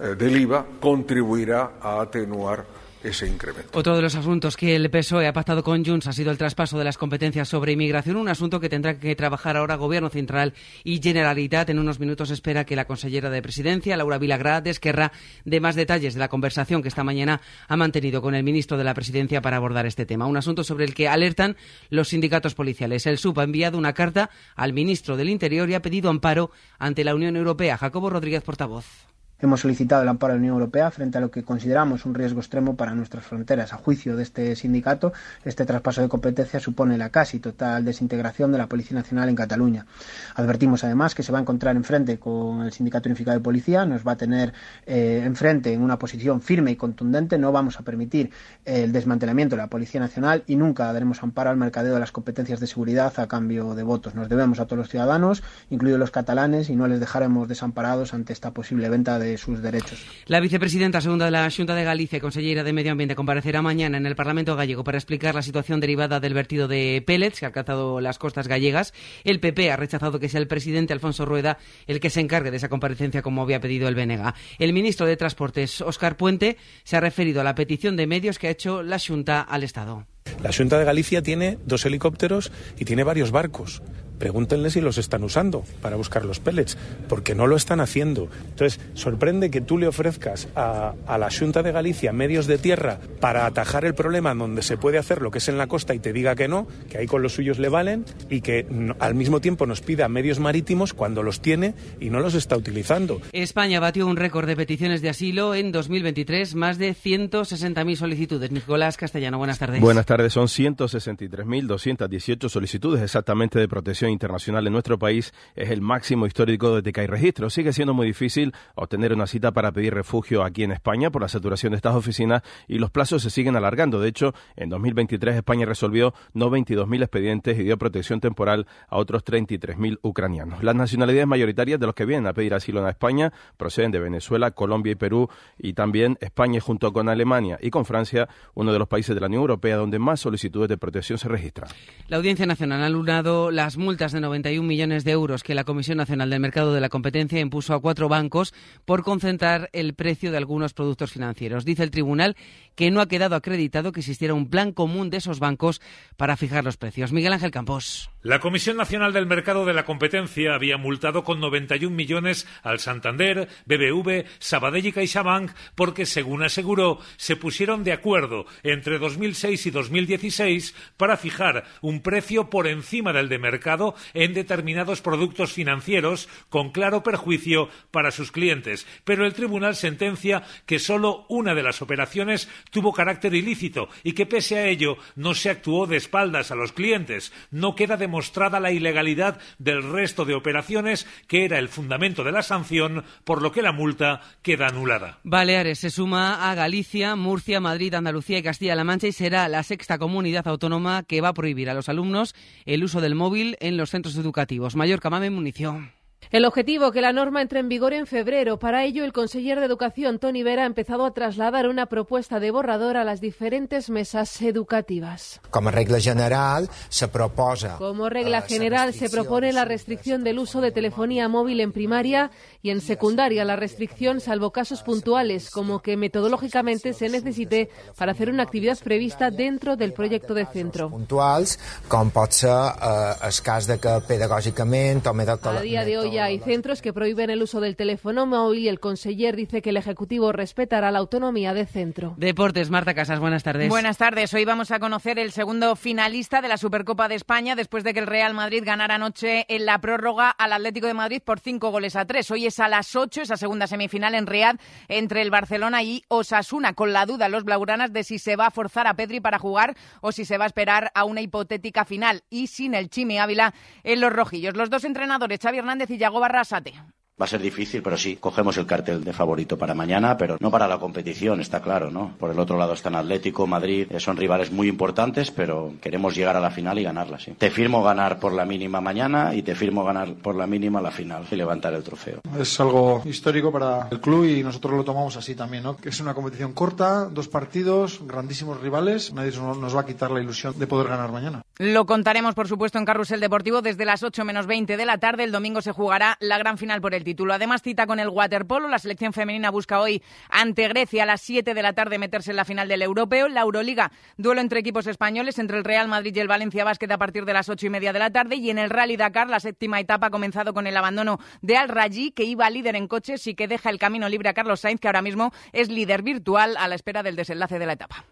eh, del IVA contribuirá a atenuar ese incremento. Otro de los asuntos que el PSOE ha pactado con Junts ha sido el traspaso de las competencias sobre inmigración, un asunto que tendrá que trabajar ahora Gobierno Central y Generalitat. En unos minutos espera que la consellera de Presidencia, Laura Vilagrá, desquerra de más detalles de la conversación que esta mañana ha mantenido con el ministro de la Presidencia para abordar este tema. Un asunto sobre el que alertan los sindicatos policiales. El SUP ha enviado una carta al ministro del Interior y ha pedido amparo ante la Unión Europea. Jacobo Rodríguez, portavoz. Hemos solicitado el amparo de la Unión Europea frente a lo que consideramos un riesgo extremo para nuestras fronteras. A juicio de este sindicato, este traspaso de competencia supone la casi total desintegración de la Policía Nacional en Cataluña. Advertimos además que se va a encontrar enfrente con el Sindicato Unificado de Policía, nos va a tener eh, enfrente en una posición firme y contundente. No vamos a permitir el desmantelamiento de la Policía Nacional y nunca daremos amparo al mercadeo de las competencias de seguridad a cambio de votos. Nos debemos a todos los ciudadanos, incluidos los catalanes, y no les dejaremos desamparados ante esta posible venta de sus derechos. La vicepresidenta segunda de la Junta de Galicia y consellera de Medio Ambiente comparecerá mañana en el Parlamento gallego para explicar la situación derivada del vertido de pellets que ha alcanzado las costas gallegas. El PP ha rechazado que sea el presidente Alfonso Rueda el que se encargue de esa comparecencia como había pedido el BNG. El ministro de Transportes, Óscar Puente, se ha referido a la petición de medios que ha hecho la Junta al Estado. La Junta de Galicia tiene dos helicópteros y tiene varios barcos pregúntenle si los están usando para buscar los pellets, porque no lo están haciendo. Entonces, sorprende que tú le ofrezcas a, la Junta de Galicia medios de tierra para atajar el problema donde se puede hacer lo que es en la costa y te diga que no, que ahí con los suyos le valen y que al mismo tiempo nos pida medios marítimos cuando los tiene y no los está utilizando. España batió un récord de peticiones de asilo en 2023, más de 160.000 solicitudes. Nicolás Castellano, buenas tardes. Buenas tardes, son 163.218 solicitudes exactamente de protección internacional en nuestro país es el máximo histórico desde que hay registro. Sigue siendo muy difícil obtener una cita para pedir refugio aquí en España por la saturación de estas oficinas y los plazos se siguen alargando. De hecho, en 2023 España resolvió no 22.000 expedientes y dio protección temporal a otros 33.000 ucranianos. Las nacionalidades mayoritarias de los que vienen a pedir asilo en España proceden de Venezuela, Colombia y Perú y también España junto con Alemania y con Francia, uno de los países de la Unión Europea donde más solicitudes de protección se registran. La Audiencia Nacional ha lunado las multas de 91 millones de euros que la Comisión Nacional del Mercado de la Competencia impuso a cuatro bancos por concentrar el precio de algunos productos financieros. Dice el tribunal que no ha quedado acreditado que existiera un plan común de esos bancos para fijar los precios. Miguel Ángel Campos. La Comisión Nacional del Mercado de la Competencia había multado con 91 millones al Santander, BBV, Sabadell y CaixaBank porque, según aseguró, se pusieron de acuerdo entre 2006 y 2016 para fijar un precio por encima del de mercado en determinados productos financieros con claro perjuicio para sus clientes. Pero el tribunal sentencia que solo una de las operaciones tuvo carácter ilícito y que pese a ello no se actuó de espaldas a los clientes. No queda demostrada la ilegalidad del resto de operaciones que era el fundamento de la sanción, por lo que la multa queda anulada. Baleares se suma a Galicia, Murcia, Madrid, Andalucía y Castilla-La Mancha y será la sexta comunidad autónoma que va a prohibir a los alumnos el uso del móvil en los centros educativos. Mallorca, Mame Munición. El objetivo, que la norma entre en vigor en febrero. Para ello, el conseller de Educación, Tony Vera, ha empezado a trasladar una propuesta de borrador a las diferentes mesas educativas. Como regla general, se proposa... Como regla general, se propone la restricción del uso de telefonía móvil en primaria y en secundaria la restricción salvo casos puntuales, como que metodológicamente se necesite para hacer una actividad prevista dentro del proyecto de centro. Puntuals, como ser eh, de que pedagógicamente o A día de hoy ya hay centros que prohíben el uso del teléfono móvil y el conseller dice que el Ejecutivo respetará la autonomía de centro. Deportes, Marta Casas, buenas tardes. Buenas tardes. Hoy vamos a conocer el segundo finalista de la Supercopa de España después de que el Real Madrid ganara anoche en la prórroga al Atlético de Madrid por cinco goles a tres. Hoy es a las ocho esa segunda semifinal en Riad entre el Barcelona y Osasuna, con la duda los blaugranas de si se va a forzar a Pedri para jugar o si se va a esperar a una hipotética final y sin el Chimi Ávila en los rojillos. Los dos entrenadores, Xavi Hernández y Yago Barrasate. Va a ser difícil, pero sí, cogemos el cartel de favorito para mañana, pero no para la competición, está claro, ¿no? Por el otro lado están Atlético, Madrid, eh, son rivales muy importantes, pero queremos llegar a la final y ganarla, sí. Te firmo ganar por la mínima mañana y te firmo ganar por la mínima la final y levantar el trofeo. Es algo histórico para el club y nosotros lo tomamos así también, ¿no? Que es una competición corta, dos partidos, grandísimos rivales, nadie nos va a quitar la ilusión de poder ganar mañana. Lo contaremos, por supuesto, en Carrusel Deportivo desde las 8 menos 20 de la tarde. El domingo se jugará la gran final por el título. Además, cita con el waterpolo. La selección femenina busca hoy ante Grecia a las 7 de la tarde meterse en la final del europeo. La Euroliga, duelo entre equipos españoles, entre el Real Madrid y el Valencia Basket a partir de las 8 y media de la tarde. Y en el Rally Dakar, la séptima etapa ha comenzado con el abandono de Al Raji, que iba líder en coches y que deja el camino libre a Carlos Sainz, que ahora mismo es líder virtual a la espera del desenlace de la etapa.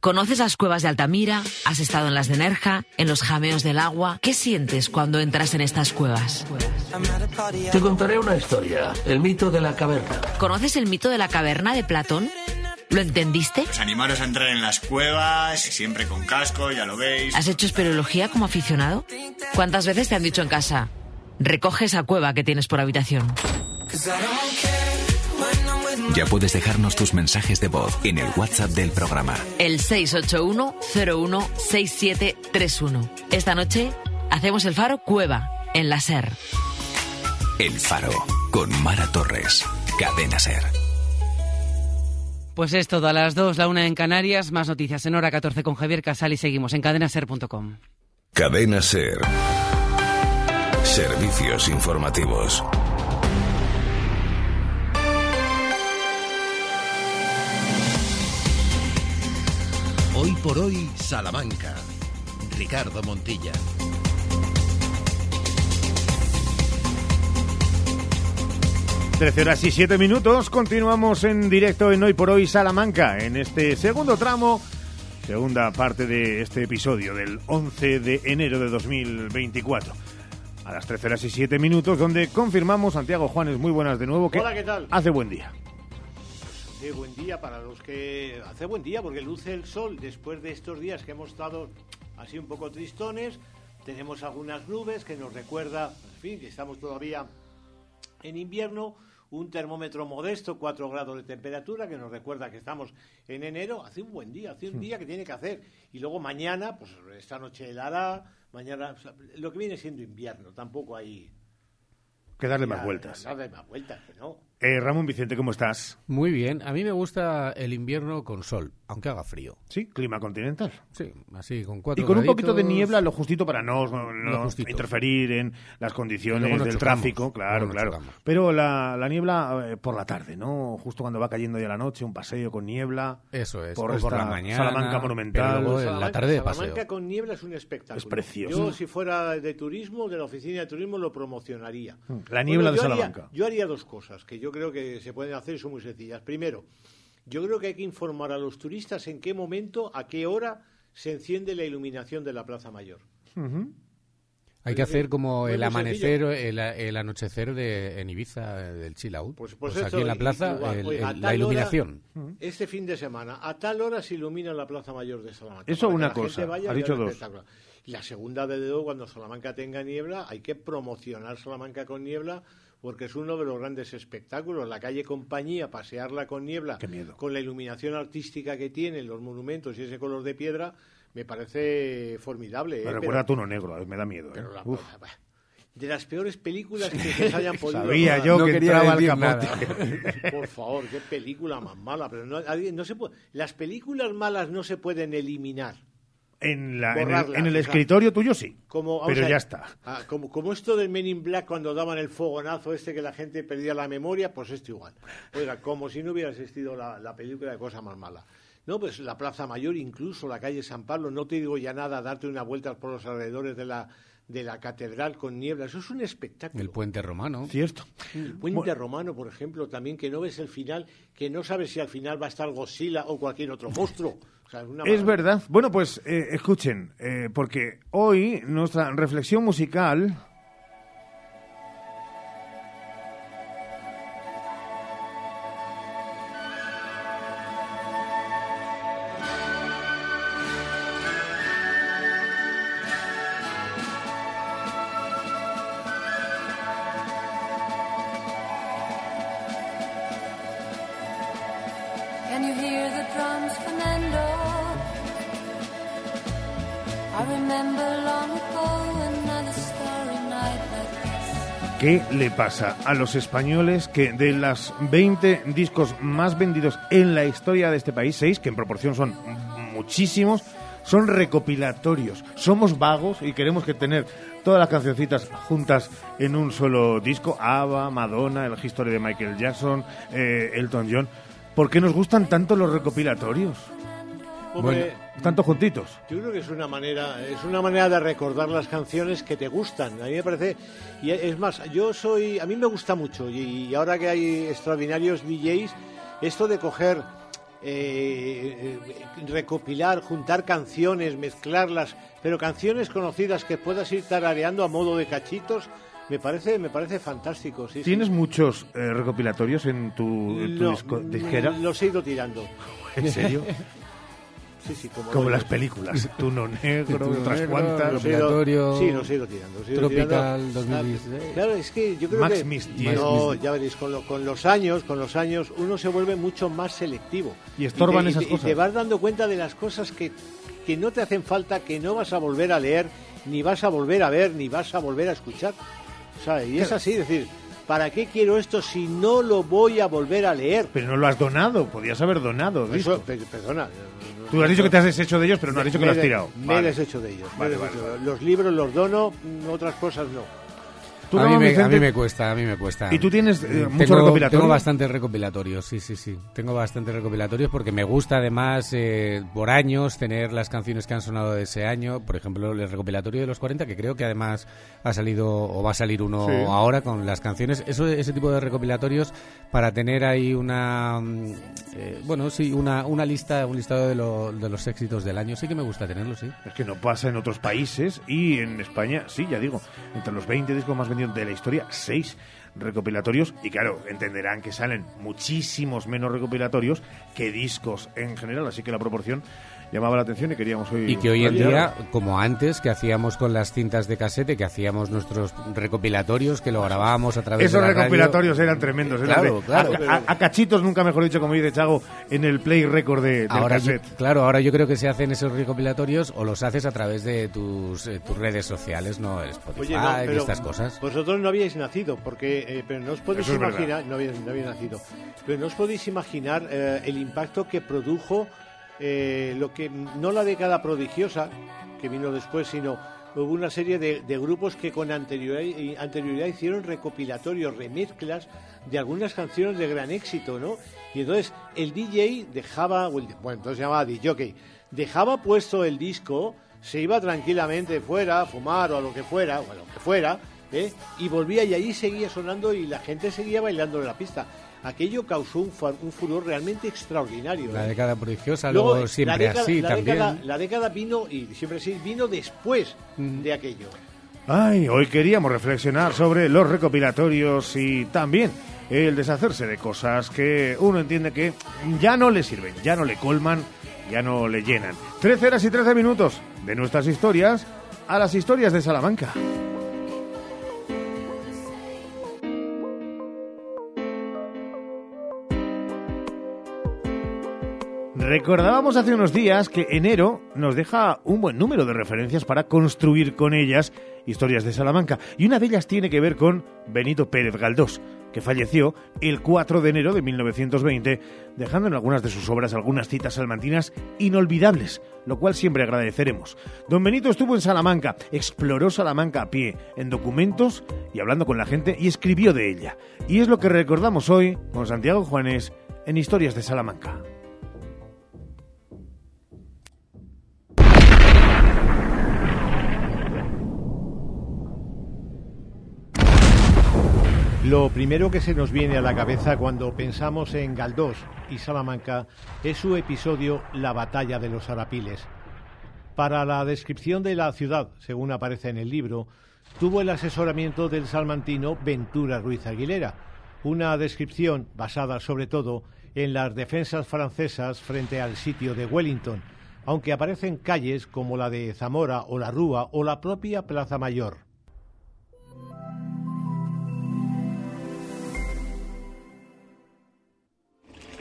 ¿Conoces las cuevas de Altamira? ¿Has estado en las de Nerja? ¿En los jameos del agua? ¿Qué sientes cuando entras en estas cuevas? Te contaré una historia, el mito de la caverna. ¿Conoces el mito de la caverna de Platón? ¿Lo entendiste? Pues animaros a entrar en las cuevas, siempre con casco, ya lo veis. ¿Has hecho espeleología como aficionado? ¿Cuántas veces te han dicho en casa? Recoge esa cueva que tienes por habitación. Ya puedes dejarnos tus mensajes de voz en el WhatsApp del programa. El 681-016731. Esta noche hacemos el faro Cueva, en la SER. El faro, con Mara Torres. Cadena SER. Pues es todo a las 2, la una en Canarias, más noticias en hora 14 con Javier Casal y seguimos en cadenaser.com. Cadena SER. Servicios informativos. Hoy por hoy, Salamanca. Ricardo Montilla. Trece horas y siete minutos. Continuamos en directo en Hoy por Hoy Salamanca. En este segundo tramo, segunda parte de este episodio del 11 de enero de 2024. A las 13 horas y 7 minutos, donde confirmamos, Santiago Juanes, muy buenas de nuevo, que Hola, ¿qué tal? hace buen día. Hace buen día para los que... Hace buen día porque luce el sol después de estos días que hemos estado así un poco tristones. Tenemos algunas nubes que nos recuerda, en fin, que estamos todavía en invierno. Un termómetro modesto, 4 grados de temperatura, que nos recuerda que estamos en enero. Hace un buen día, hace un día que tiene que hacer. Y luego mañana, pues esta noche helará. Mañana, o sea, lo que viene siendo invierno, tampoco hay... Que darle más ya, vueltas. Darle más vueltas, que no. Eh, Ramón Vicente, ¿cómo estás? Muy bien. A mí me gusta el invierno con sol, aunque haga frío. Sí, clima continental. Sí, así con cuatro Y con un poquito de niebla, lo justito para no, no- no Lo justito. interferir en las condiciones del chocamos, tráfico, claro, claro. chocamos. Pero la, la niebla eh, por la tarde, ¿no? Justo cuando va cayendo ya la noche, un paseo con niebla. Eso es, Por, por la mañana, Salamanca monumental. pero luego en la tarde de Salamanca paseo. con niebla es un espectáculo. Es precioso. Yo, si fuera de turismo, de la oficina de turismo, lo promocionaría. La niebla de yo haría- Salamanca. yo haría dos cosas que yo creo que se pueden hacer y son muy sencillas. Primero, yo creo que hay que informar a los turistas en qué momento, a qué hora se enciende la iluminación de la Plaza Mayor. Hay que hacer como Pues el amanecer, el, el anochecer de, en Ibiza, del chill out. Pues, Pues eso, aquí en la i- plaza, igual. el- el- la hora, iluminación. este fin de semana, a tal hora se ilumina la Plaza Mayor de Salamanca. Eso una cosa, y dicho dos. Y la segunda, de dedo, cuando Salamanca tenga niebla, hay que promocionar Salamanca con niebla porque es uno de los grandes espectáculos. La calle Compañía, pasearla con niebla, con la iluminación artística que tienen los monumentos y ese color de piedra, me parece formidable. ¿eh? Me Pero- recuerda a Tuno Negro, me da miedo. ¿eh? pero la- Uf. de las peores películas que [LAUGHS] se hayan podido Sabía rodar. yo que entraba al capote. [LAUGHS] Por favor, qué película más mala. Pero no, no se puede, las películas malas no se pueden eliminar. En, la, en el, en escritorio tuyo sí, Como, pero ver, ya está. ah, como, como esto del Men in Black cuando daban el fogonazo este que la gente perdía la memoria, pues esto igual. Oiga, como si no hubiera existido la, la película de cosa más mala. No, pues la Plaza Mayor, incluso la calle San Pablo, no te digo ya nada, darte una vuelta por los alrededores de la, de la catedral con niebla, eso es un espectáculo. El puente romano. Cierto. El puente romano, por ejemplo, también que no ves el final, que no sabes si al final va a estar Godzilla o cualquier otro monstruo. O sea, una Es maravilla. verdad. Bueno, pues eh, escuchen, eh, porque hoy nuestra reflexión musical le pasa a los españoles que de las 20 discos más vendidos en la historia de este país, 6, que en proporción son muchísimos, son recopilatorios? Somos vagos y queremos que tener todas las cancioncitas juntas en un solo disco. ABBA, Madonna, el History de Michael Jackson, eh, Elton John. ¿Por qué nos gustan tanto los recopilatorios? Hombre, tanto juntitos. Yo creo que es una manera, es una manera de recordar las canciones que te gustan. A mí me parece, y es más, yo soy, a mí me gusta mucho y, ahora que hay extraordinarios DJs, esto de coger, eh, recopilar, juntar canciones, mezclarlas, pero canciones conocidas que puedas ir tarareando a modo de cachitos, me parece, me parece fantástico. Sí, sí. ¿Tienes muchos eh, recopilatorios en tu, en tu No, disco- disquera? Los he ido tirando. ¿En serio? [LAUGHS] Sí, sí, como, las películas. [LAUGHS] Tuno negro, Tuno otras negro, cuantas. Los he ido- Recopilatorio, Sí, los he ido tirando. los he ido Tropical tirando. 2016. Claro, es que yo creo Max que... No, 10. ya veréis, con, lo- con los años, con los años, uno se vuelve mucho más selectivo. Y estorban te- esas te- cosas. Y te vas dando cuenta de las cosas que, que no te hacen falta, que no vas a volver a leer, ni vas a volver a ver, ni vas a volver a escuchar. ¿Sabes? Y es así, es decir, ¿para qué quiero esto si no lo voy a volver a leer? Pero no lo has donado, podías haber donado. Eso, perdona. Tú has dicho que te has deshecho de ellos, pero no has dicho que Me lo has tirado. Me Vale. he deshecho de ellos. Vale, vale, deshecho. Los libros los dono, mm, otras cosas no. ¿Tú a, mí me, a mí me cuesta, a mí me cuesta. ¿Y tú tienes, eh, Tengo- mucho recopilatorio? Tengo bastantes recopilatorios, sí, sí, sí. Tengo bastantes recopilatorios porque me gusta además eh, por años tener las canciones que han sonado de ese año. Por ejemplo, el recopilatorio de los 40, que creo que además ha salido o va a salir uno Sí. ahora con las canciones. Eso, ese tipo de recopilatorios para tener ahí una, mm, eh, bueno, sí, una, una lista, un listado de, lo- de los éxitos del año. Sí que me gusta tenerlo, sí. Es que no pasa en otros países y en España, sí, ya digo, entre los 20 discos más de la historia, 6 recopilatorios y claro, entenderán que salen muchísimos menos recopilatorios que discos en general, así que la proporción llamaba la atención y queríamos hoy... Y que hoy en día, como antes, que hacíamos con las cintas de casete, que hacíamos nuestros recopilatorios, que lo grabábamos a través Esos de la radio. recopilatorios eran tremendos. eran Claro, de- claro. A, a- a cachitos, nunca mejor dicho, como dice Chago, en el play record de, del Ahora, yo- cassette. claro, ahora yo creo que se hacen esos recopilatorios o los haces a través de tus, eh, tus redes sociales, no el Spotify Oye, no, y pero estas cosas. Vosotros no habíais nacido, porque eh, pero no os podéis es imaginar, no habéis, no habéis nacido, pero no os podéis imaginar eh, el impacto que produjo eh, lo que no la década prodigiosa que vino después, sino hubo una serie de, de grupos que con anterioridad, anterioridad hicieron recopilatorios, remezclas de algunas canciones de gran éxito, ¿no? Y entonces el DJ dejaba, bueno, entonces llamaba DJ, dejaba puesto el disco, se iba tranquilamente fuera a fumar o a lo que fuera, o a lo que fuera, ¿eh? y volvía y allí seguía sonando y la gente seguía bailando en la pista. Aquello causó un, un furor realmente extraordinario. La ¿eh? década prodigiosa, luego, la siempre década- así la también. Década, la década vino, y siempre así, vino después de aquello. Ay, hoy queríamos reflexionar sobre los recopilatorios y también el deshacerse de cosas que uno entiende que ya no le sirven, ya no le colman, ya no le llenan. 13 horas y 13 minutos de nuestras historias a las historias de Salamanca. Recordábamos hace unos días que enero nos deja un buen número de referencias para construir con ellas historias de Salamanca. Y una de ellas tiene que ver con Benito Pérez Galdós, que falleció el 4 de enero de 1920, dejando en algunas de sus obras algunas citas salmantinas inolvidables, lo cual siempre agradeceremos. Don Benito estuvo en Salamanca, exploró Salamanca a pie, en documentos y hablando con la gente, y escribió de ella. Y es lo que recordamos hoy con Santiago Juanes en Historias de Salamanca. Lo primero que se nos viene a la cabeza cuando pensamos en Galdós y Salamanca es su episodio La batalla de los Arapiles. Para la descripción de la ciudad, según aparece en el libro, tuvo el asesoramiento del salmantino Ventura Ruiz Aguilera, una descripción basada sobre todo en las defensas francesas frente al sitio de Wellington, aunque aparecen calles como la de Zamora o la Rúa o la propia Plaza Mayor.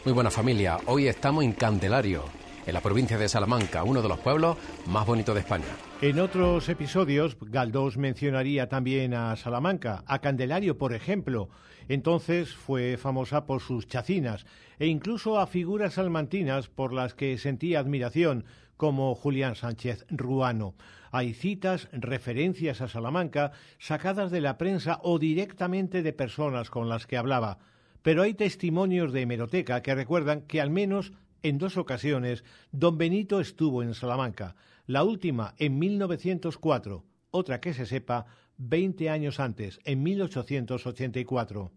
Muy buena familia, hoy estamos en Candelario, en la provincia de Salamanca, uno de los pueblos más bonitos de España. En otros episodios, Galdós mencionaría también a Salamanca, a Candelario, por ejemplo. Entonces fue famosa por sus chacinas e incluso a figuras salmantinas por las que sentía admiración, como Julián Sánchez Ruano. Hay citas, referencias a Salamanca, sacadas de la prensa o directamente de personas con las que hablaba. Pero hay testimonios de hemeroteca que recuerdan que al menos en dos ocasiones don Benito estuvo en Salamanca, la última en 1904, otra que se sepa 20 años antes, en 1884.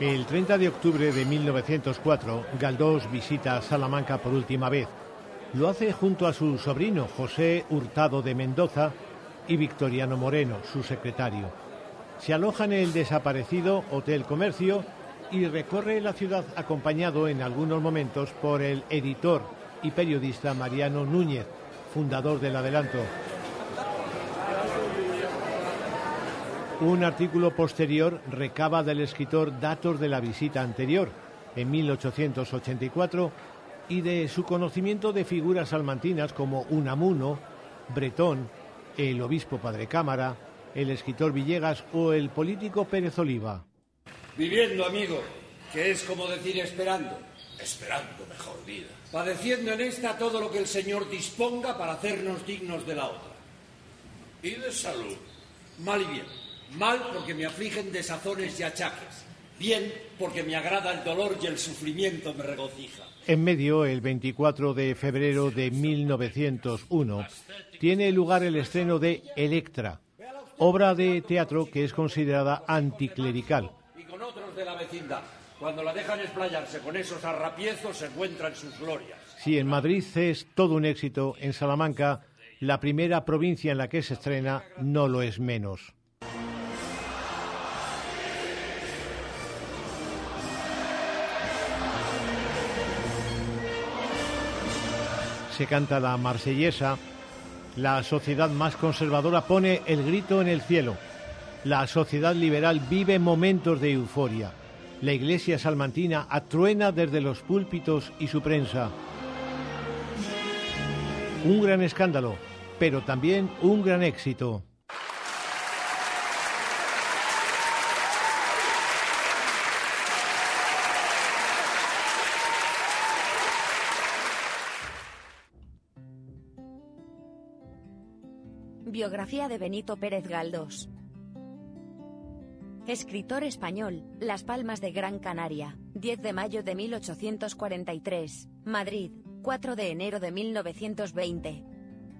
El 30 de octubre de 1904, Galdós visita Salamanca por última vez. Lo hace junto a su sobrino José Hurtado de Mendoza y Victoriano Moreno, su secretario. Se aloja en el desaparecido Hotel Comercio y recorre la ciudad acompañado en algunos momentos por el editor y periodista Mariano Núñez, fundador del Adelanto. Un artículo posterior recaba del escritor datos de la visita anterior, en 1884, y de su conocimiento de figuras salmantinas como Unamuno, Bretón, el obispo Padre Cámara, el escritor Villegas o el político Pérez Oliva. Viviendo, amigo, que es como decir esperando. Esperando mejor vida. Padeciendo en esta todo lo que el Señor disponga para hacernos dignos de la otra. ¿Y de salud? Mal y bien. Mal porque me afligen desazones y achaques. Bien porque me agrada el dolor y el sufrimiento me regocija. En medio, el 24 de febrero de 1901, tiene lugar el estreno de Electra, obra de teatro que es considerada anticlerical. Y con otros de la vecindad. Cuando la dejan explayarse con esos arrapiezos se encuentran sus glorias. Si en Madrid es todo un éxito, en Salamanca, la primera provincia en la que se estrena, no lo es menos. Se canta la marsellesa, la sociedad más conservadora pone el grito en el cielo. La sociedad liberal vive momentos de euforia. La iglesia salmantina atruena desde los púlpitos y su prensa. Un gran escándalo, pero también un gran éxito. Biografía de Benito Pérez Galdós. Escritor español, Las Palmas de Gran Canaria, 10 de mayo de 1843, Madrid, 4 de enero de 1920.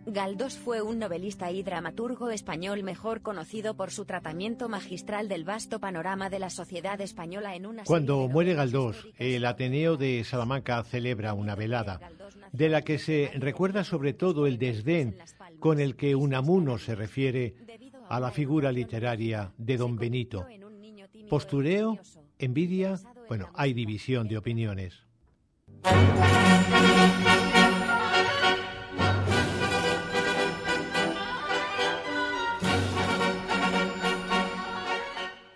Galdós fue un novelista y dramaturgo español mejor conocido por su tratamiento magistral del vasto panorama de la sociedad española en una Cuando muere Galdós, el Ateneo de Salamanca celebra una velada, de la que se recuerda sobre todo el desdén con el que Unamuno se refiere a la figura literaria de don Benito. Postureo, envidia, bueno, hay división de opiniones.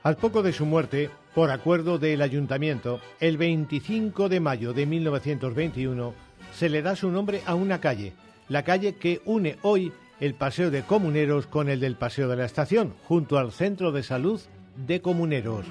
Al poco de su muerte, por acuerdo del ayuntamiento, el 25 de mayo de 1921 se le da su nombre a una calle, la calle que une hoy el Paseo de Comuneros con el del Paseo de la Estación, junto al Centro de Salud de Comuneros.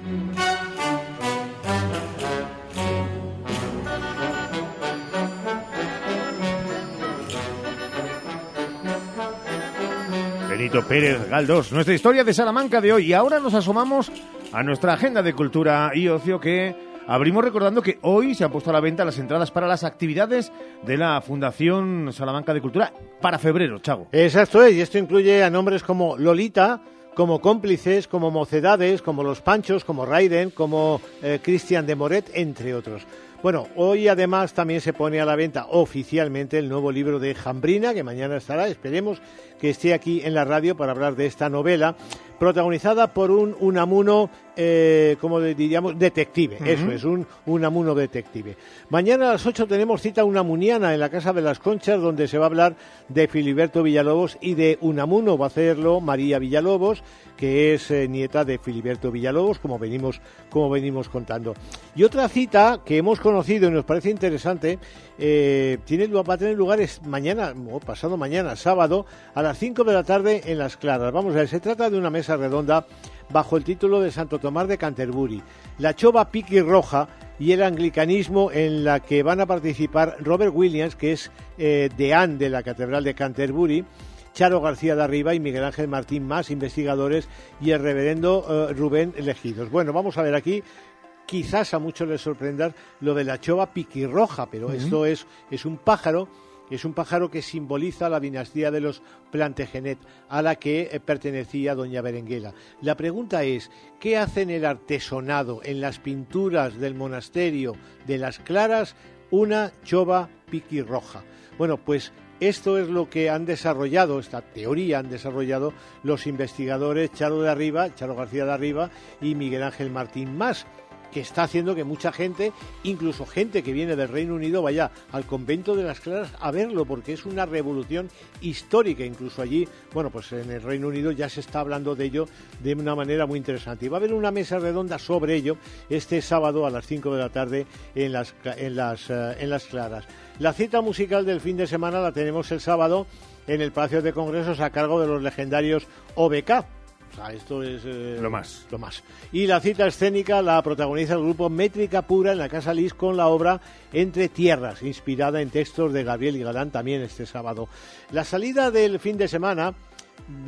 Benito Pérez Galdós, nuestra historia de Salamanca de hoy. Y ahora nos asomamos a nuestra agenda de cultura y ocio que Abrimos recordando que hoy se han puesto a la venta las entradas para las actividades de la Fundación Salamanca de Cultura para febrero, Chago. Exacto es, y esto incluye a nombres como Lolita, como cómplices, como mocedades, como los Panchos, como Raiden, como eh, Cristian de Moret, entre otros. Bueno, hoy además también se pone a la venta oficialmente el nuevo libro de Jambrina, que mañana estará, esperemos que esté aquí en la radio para hablar de esta novela, protagonizada por un Unamuno, eh, como diríamos, detective. Eso es, un Unamuno detective. Mañana a las 8 tenemos cita unamuniana en la Casa de las Conchas, donde se va a hablar de Filiberto Villalobos y de Unamuno. Va a hacerlo María Villalobos, que es eh, nieta de Filiberto Villalobos, como venimos, como venimos contando. Y otra cita que hemos conocido y nos parece interesante, eh, tiene, va a tener lugar es mañana, o pasado mañana, sábado, a las 5 de la tarde en Las Claras. Vamos a ver, se trata de una mesa redonda bajo el título de Santo Tomás de Canterbury, la chova piqui roja y el anglicanismo en la que van a participar Robert Williams, que es eh, deán de la Catedral de Canterbury, Charo García de Arriba y Miguel Ángel Martín más investigadores y el reverendo eh, Rubén Elegidos. Bueno, vamos a ver aquí. Quizás a muchos les sorprenda lo de la chova piquirroja, pero esto es, es un pájaro, es un pájaro que simboliza la dinastía de los Plantagenet, a la que eh, pertenecía doña Berenguela. La pregunta es, ¿qué hace en el artesonado, en las pinturas del monasterio de las Claras, una chova piquirroja? Bueno, pues esto es lo que han desarrollado, esta teoría han desarrollado los investigadores Charo de Arriba, Charo García de Arriba y Miguel Ángel Martín Más, que está haciendo que mucha gente, incluso gente que viene del Reino Unido, vaya al convento de las Claras a verlo, porque es una revolución histórica. Incluso allí, bueno, pues en el Reino Unido ya se está hablando de ello de una manera muy interesante. Y va a haber una mesa redonda sobre ello este sábado a las 5 de la tarde en las, en las, eh, en las Claras. La cita musical del fin de semana la tenemos el sábado en el Palacio de Congresos a cargo de los legendarios OBK. Sea, esto es eh, Lo más. Lo más. Y la cita escénica la protagoniza el grupo Métrica Pura en la Casa Lis con la obra Entre Tierras, inspirada en textos de Gabriel y Galán también este sábado. La salida del fin de semana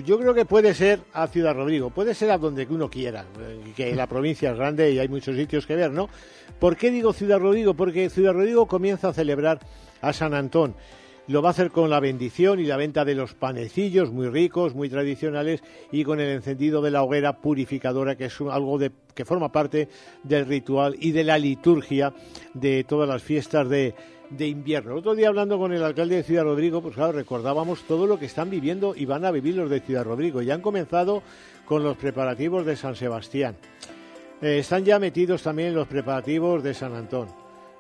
yo creo que puede ser a Ciudad Rodrigo, puede ser a donde uno quiera, eh, que la provincia es grande y hay muchos sitios que ver, ¿no? ¿Por qué digo Ciudad Rodrigo? Porque Ciudad Rodrigo comienza a celebrar a San Antón. Lo va a hacer con la bendición y la venta de los panecillos muy ricos, muy tradicionales y con el encendido de la hoguera purificadora, que es algo de, que forma parte del ritual y de la liturgia de todas las fiestas de, de invierno. El otro día hablando con el alcalde de Ciudad Rodrigo, pues claro, recordábamos todo lo que están viviendo y van a vivir los de Ciudad Rodrigo. Ya han comenzado con los preparativos de San Sebastián. Eh, están ya metidos también los preparativos de San Antón.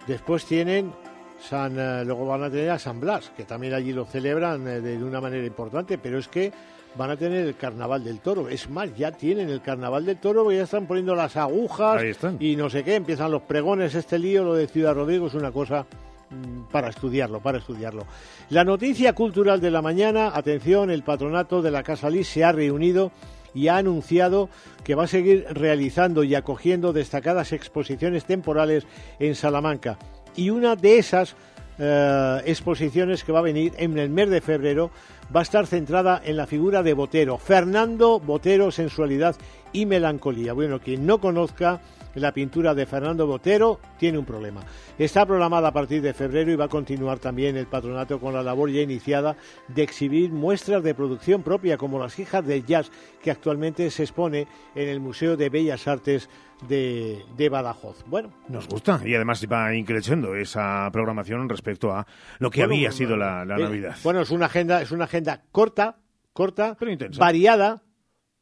Después tienen San, eh, luego van a tener a San Blas, que también allí lo celebran eh, de, una manera importante, pero es que van a tener el Carnaval del Toro. Es más, ya tienen el Carnaval del Toro, ya están poniendo las agujas y no sé qué, empiezan los pregones, este lío, lo de Ciudad Rodrigo es una cosa mm, para estudiarlo, para estudiarlo. La noticia cultural de la mañana, atención, el patronato de la Casa Lis se ha reunido y ha anunciado que va a seguir realizando y acogiendo destacadas exposiciones temporales en Salamanca. Y una de esas eh, exposiciones que va a venir en el mes de febrero va a estar centrada en la figura de Botero, Fernando Botero, sensualidad y melancolía. Bueno, quien no conozca la pintura de Fernando Botero tiene un problema. Está programada a partir de febrero y va a continuar también el patronato con la labor ya iniciada de exhibir muestras de producción propia como las hijas del jazz que actualmente se expone en el Museo de Bellas Artes de, de Badajoz. Bueno, Nos gusta y además va increciendo esa programación respecto a lo que Bueno, había bueno, sido la, la eh, Navidad. Bueno, es una agenda, es una agenda corta, corta, Pero intensa. variada.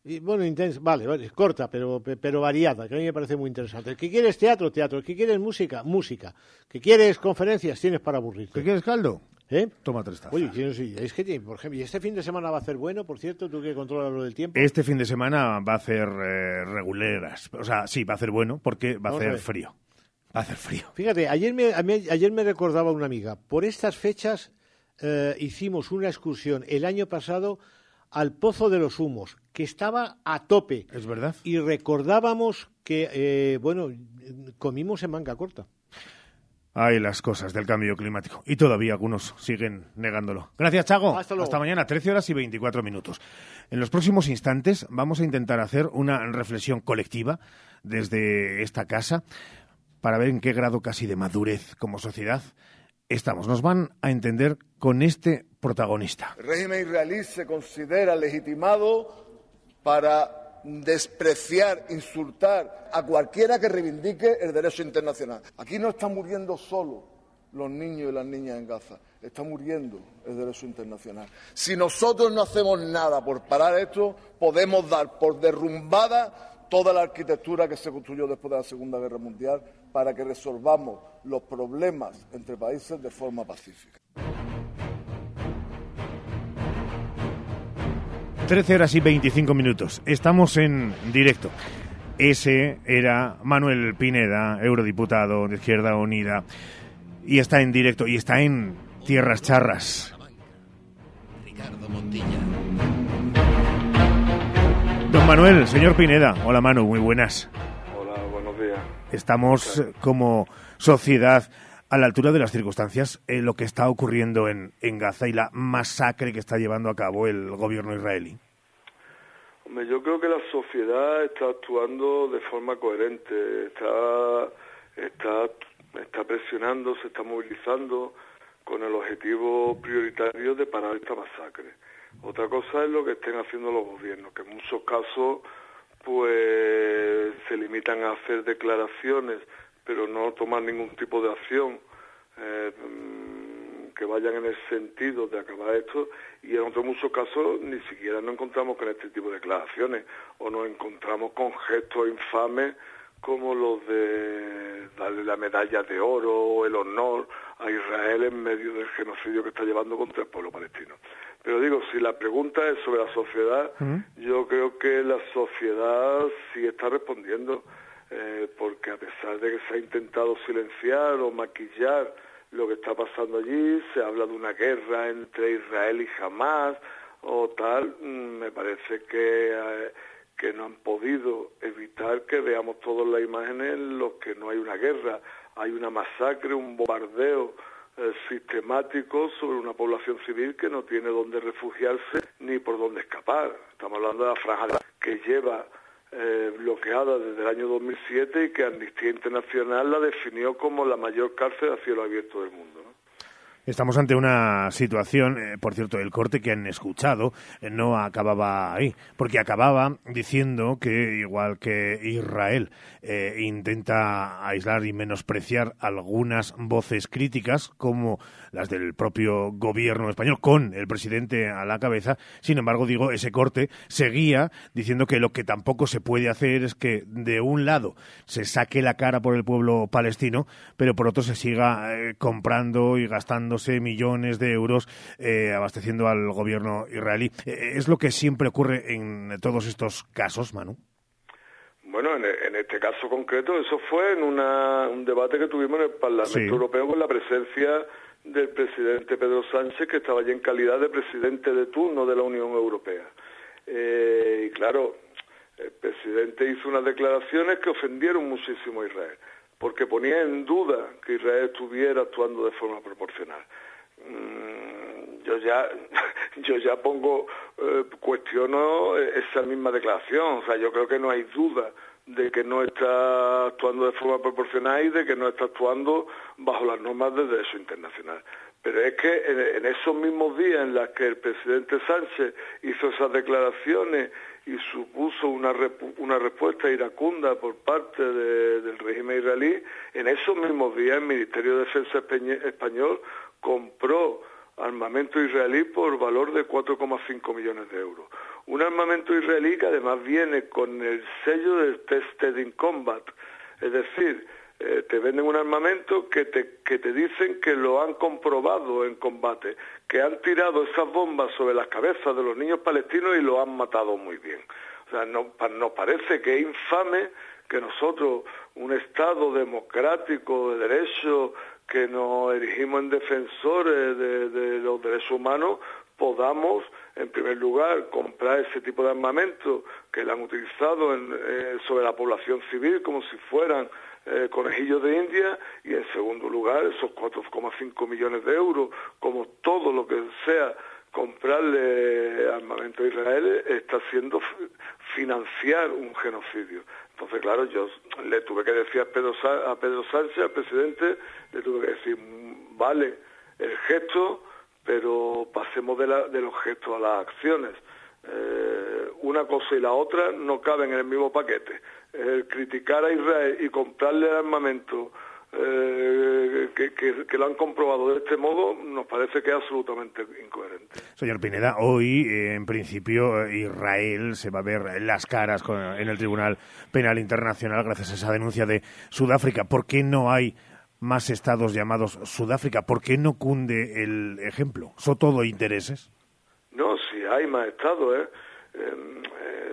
Y bueno, intensa, vale, vale, corta, pero, pero variada, que a mí me parece muy interesante. Que quieres teatro, teatro. Que quieres música, música. Que quieres conferencias, tienes para aburrirte. ¿Qué quieres caldo? ¿Eh? Toma tres tazas. Oye, es que, por ejemplo, y este fin de semana va a ser bueno, por cierto, tú que controlas lo del tiempo. Este fin de semana va a hacer eh, reguleras. O sea, sí, va a hacer bueno porque va a Vamos a hacer frío. Va a hacer frío. Fíjate, ayer me, a mí- ayer me recordaba una amiga, por estas fechas eh, hicimos una excursión el año pasado al Pozo de los Humos, que estaba a tope. Es verdad. Y recordábamos que, eh, bueno, comimos en manga corta. Hay las cosas del cambio climático. Y todavía algunos siguen negándolo. Gracias, Chago. Hasta luego. mañana, 13 horas y 24 minutos. En los próximos instantes vamos a intentar hacer una reflexión colectiva desde esta casa para ver en qué grado casi de madurez como sociedad estamos. Nos van a entender con este protagonista. El régimen israelí se considera legitimado para despreciar, insultar a cualquiera que reivindique el derecho internacional. Aquí no están muriendo solo los niños y las niñas en Gaza, está muriendo el derecho internacional. Si nosotros no hacemos nada por parar esto, podemos dar por derrumbada toda la arquitectura que se construyó después de la Segunda Guerra Mundial para que resolvamos los problemas entre países de forma pacífica. 13 horas y 25 minutos. Estamos en directo. Ese era Manuel Pineda, eurodiputado de Izquierda Unida. Y está en directo y está en Tierras Charras. Ricardo Montilla. Don Manuel, señor Pineda. Hola Manu, muy buenas. Hola, buenos días. Estamos como sociedad a la altura de las circunstancias en lo que está ocurriendo en, en Gaza y la masacre que está llevando a cabo el gobierno israelí. Hombre, yo creo que la sociedad está actuando de forma coherente, está, está, está presionando, se está movilizando con el objetivo prioritario de parar esta masacre. Otra cosa es lo que estén haciendo los gobiernos, que en muchos casos pues se limitan a hacer declaraciones, pero no toman ningún tipo de acción eh, mm, que vayan en el sentido de acabar esto y en otros muchos casos ni siquiera nos encontramos con este tipo de declaraciones o nos encontramos con gestos infames como los de darle la medalla de oro o el honor a Israel en medio del genocidio que está llevando contra el pueblo palestino. Pero digo, si la pregunta es sobre la sociedad, yo creo que la sociedad sí está respondiendo, eh, porque a pesar de que se ha intentado silenciar o maquillar lo que está pasando allí, se habla de una guerra entre Israel y Hamas o tal, mm, me parece que, eh, que no han podido evitar que veamos todas las imágenes en las que no hay una guerra, hay una masacre, un bombardeo eh, sistemático sobre una población civil que no tiene dónde refugiarse ni por dónde escapar. Estamos hablando de la franja que lleva eh, bloqueada desde el año 2007 y que Amnistía Internacional la definió como la mayor cárcel a cielo abierto del mundo. Estamos ante una situación, eh, por cierto, el corte que han escuchado eh, no acababa ahí, porque acababa diciendo que, igual que Israel eh, intenta aislar y menospreciar algunas voces críticas, como las del propio gobierno español, con el presidente a la cabeza, sin embargo, digo, ese corte seguía diciendo que lo que tampoco se puede hacer es que, de un lado, se saque la cara por el pueblo palestino, pero por otro se siga comprando y gastando millones de euros eh, abasteciendo al gobierno israelí. Eh, ¿Es lo que siempre ocurre en todos estos casos, Manu? Bueno, en, en este caso concreto, eso fue en una, un debate que tuvimos en el Parlamento Sí. Europeo con la presencia del presidente Pedro Sánchez, que estaba allí en calidad de presidente de turno de la Unión Europea. Eh, y claro, el presidente hizo unas declaraciones que ofendieron muchísimo a Israel, porque ponía en duda que Israel estuviera actuando de forma proporcional. Mm, yo ya [LAUGHS] yo ya pongo eh, cuestiono eh, esa misma declaración o sea yo creo que no hay duda de que no está actuando de forma proporcional y de que no está actuando bajo las normas del derecho internacional pero es que en, en esos mismos días en los que el presidente Sánchez hizo esas declaraciones y supuso una, una respuesta iracunda por parte de- del régimen israelí, en esos mismos días el Ministerio de Defensa español compró armamento israelí por valor de 4,5 millones de euros. Un armamento israelí que además viene con el sello de Tested in Combat, es decir, eh, te venden un armamento que te, que te dicen que lo han comprobado en combate, que han tirado esas bombas sobre las cabezas de los niños palestinos y lo han matado muy bien. O sea, no- nos parece que es infame que nosotros, un Estado democrático de derecho, que nos erigimos en defensores de, de los derechos humanos, podamos, en primer lugar, comprar ese tipo de armamento que lo han utilizado en- eh, sobre la población civil como si fueran eh, conejillos de India y en segundo lugar esos 4,5 millones de euros, como todo lo que sea comprarle armamento a Israel está haciendo fi- financiar un genocidio. Entonces, claro, yo le tuve que decir a Pedro, a Pedro Sánchez, al presidente, le tuve que decir, "Mm, vale, el gesto, pero pasemos de, la- de los gestos a las acciones. Eh, una cosa y la otra no caben en el mismo paquete. El criticar a Israel y comprarle el armamento eh, que, que- que lo han comprobado de este modo nos parece que es absolutamente incoherente. Señor Pineda, hoy, eh, en principio, eh, Israel se va a ver las caras con- en el Tribunal Penal Internacional gracias a esa denuncia de Sudáfrica. ¿Por qué no hay más estados llamados Sudáfrica? ¿Por qué no cunde el ejemplo? ¿Son todo intereses? No, si hay más estados, ¿eh?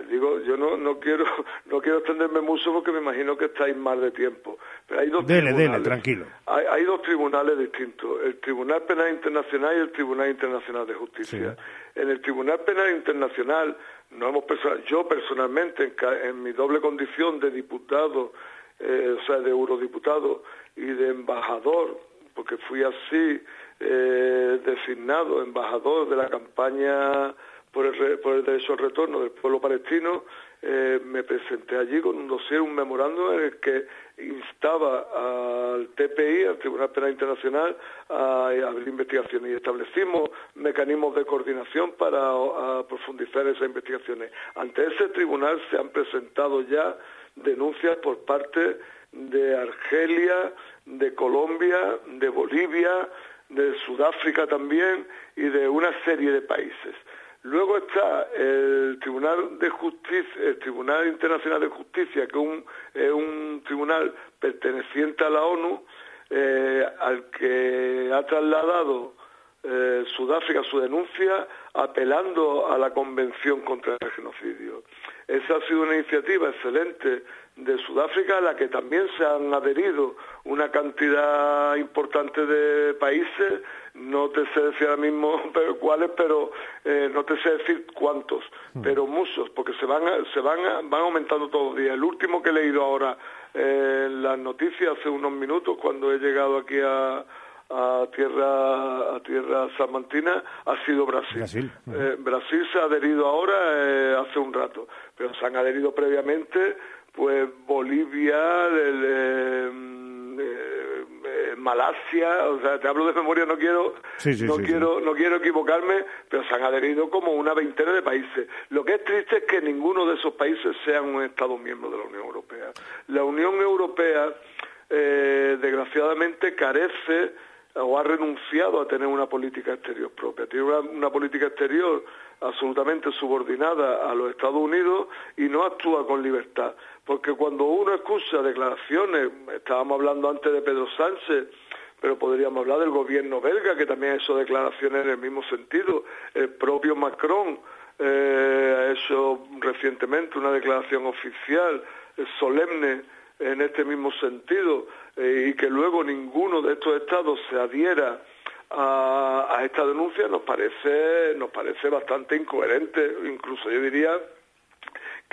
Digo, yo no, no quiero [LAUGHS] no quiero extenderme mucho porque me imagino que estáis mal de tiempo. Pero hay dos Dele, tribunales. dele, tranquilo. Hay, hay dos tribunales distintos, el Tribunal Penal Internacional y el Tribunal Internacional de Justicia. En el Tribunal Penal Internacional, no hemos yo personalmente, en, en mi doble condición de diputado, eh, o sea, de eurodiputado y de embajador, porque fui así eh, designado embajador de la campaña por el, por el derecho al retorno del pueblo palestino, eh, me presenté allí con un dossier, un memorándum en el que instaba al TPI, al Tribunal Penal Internacional, a, abrir investigaciones y establecimos mecanismos de coordinación para profundizar esas investigaciones. Ante ese tribunal se han presentado ya denuncias por parte de Argelia, de Colombia, de Bolivia, de Sudáfrica también y de una serie de países. Luego está el Tribunal de Justicia, el Tribunal Internacional de Justicia, que es un, tribunal perteneciente a la ONU, eh, al que ha trasladado eh, Sudáfrica su denuncia apelando a la Convención contra el Genocidio. Esa ha sido una iniciativa excelente de Sudáfrica a la que también se han adherido una cantidad importante de países, no te sé decir ahora mismo [LAUGHS] pero cuáles, pero eh, no te sé decir cuántos, pero muchos, porque se van se van van aumentando todos los días. El último que he leído ahora eh, en las noticias hace unos minutos cuando he llegado aquí a a tierra a tierra salmantina ha sido Brasil. Brasil. Eh, Brasil se ha adherido ahora eh, hace un rato, pero se han adherido previamente pues Bolivia, el, eh, eh, eh, Malasia, o sea, te hablo de memoria, no quiero Sí, sí, no sí, quiero no quiero equivocarme, pero se han adherido como una veintena de países. Lo que es triste es que ninguno de esos países sean un Estado miembro de la Unión Europea. La Unión Europea, eh, desgraciadamente, carece o ha renunciado a tener una política exterior propia. Tiene una, una política exterior absolutamente subordinada a los Estados Unidos y no actúa con libertad. Porque cuando uno escucha declaraciones, estábamos hablando antes de Pedro Sánchez, pero podríamos hablar del gobierno belga, que también ha hecho declaraciones en el mismo sentido. El propio Macron eh, ha hecho recientemente una declaración oficial, eh, solemne, en este mismo sentido, eh, y que luego ninguno de estos estados se adhiera a, a esta denuncia, nos parece, nos parece bastante incoherente, incluso yo diría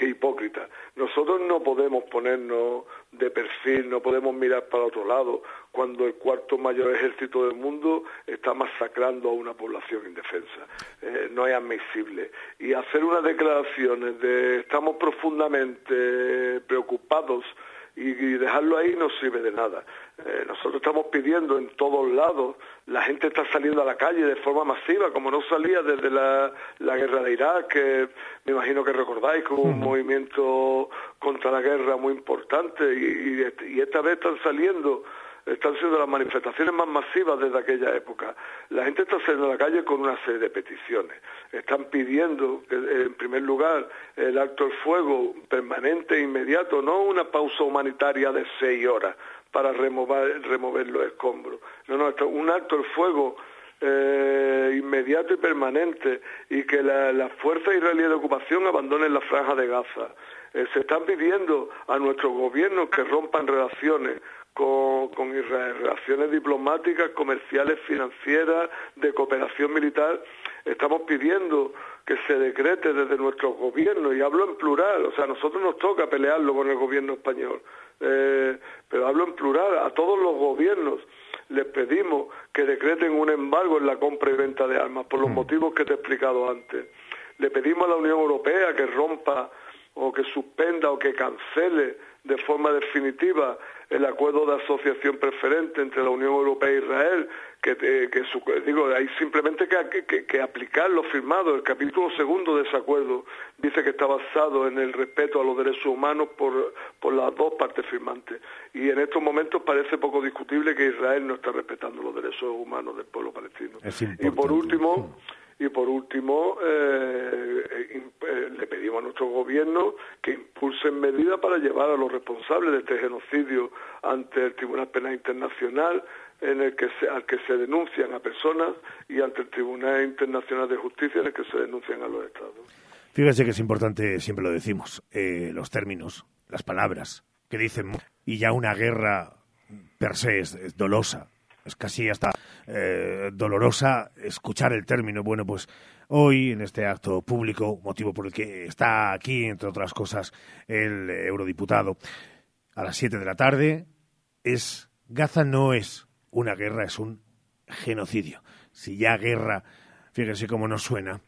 hipócrita. Nosotros no podemos ponernos de perfil, no podemos mirar para otro lado cuando el cuarto mayor ejército del mundo está masacrando a una población indefensa. Eh, no es admisible. Y hacer unas declaraciones de estamos profundamente preocupados y dejarlo ahí no sirve de nada. Eh, nosotros estamos pidiendo en todos lados, la gente está saliendo a la calle de forma masiva, como no salía desde la, la guerra de Irak, que me imagino que recordáis, que hubo un movimiento contra la guerra muy importante y, y- y esta vez están saliendo están siendo las manifestaciones más masivas desde aquella época. La gente está saliendo a la calle con una serie de peticiones. Están pidiendo, que, eh, en primer lugar, el alto el fuego permanente e inmediato, no una pausa humanitaria de seis horas para remover, remover los escombros. No, no, esto- un alto el fuego eh, inmediato y permanente y que la- las fuerzas israelíes de ocupación abandonen la franja de Gaza. Eh, se están pidiendo a nuestros gobiernos que rompan relaciones con, con Israel, relaciones diplomáticas, comerciales, financieras, de cooperación militar. Estamos pidiendo que se decrete desde nuestros gobiernos, y hablo en plural, o sea, a nosotros nos toca pelearlo con el gobierno español, eh, pero hablo en plural, a todos los gobiernos les pedimos que decreten un embargo en la compra y venta de armas, por los motivos que te he explicado antes. Le pedimos a la Unión Europea que rompa o que suspenda o que cancele de forma definitiva el acuerdo de asociación preferente entre la Unión Europea e Israel, que, eh, que su- digo, hay simplemente que, que- que aplicar lo firmado. El capítulo segundo de ese acuerdo dice que está basado en el respeto a los derechos humanos por, por las dos partes firmantes. Y en estos momentos parece poco discutible que Israel no está respetando los derechos humanos del pueblo palestino. Es Y por último, y por último, eh, le pedimos a nuestro gobierno que impulsen medidas para llevar a los responsables de este genocidio ante el Tribunal Penal Internacional, en el que se, al que se denuncian a personas, y ante el Tribunal Internacional de Justicia, en el que se denuncian a los Estados. Fíjese que es importante, siempre lo decimos, eh, los términos, las palabras que dicen. Y ya una guerra per se es, es dolosa, es casi hasta eh, dolorosa escuchar el término. Bueno, pues hoy en este acto público, motivo por el que está aquí, entre otras cosas, el eurodiputado, a las 7 de la tarde, es Gaza no es una guerra, es un genocidio. Si ya guerra, fíjense cómo nos suena,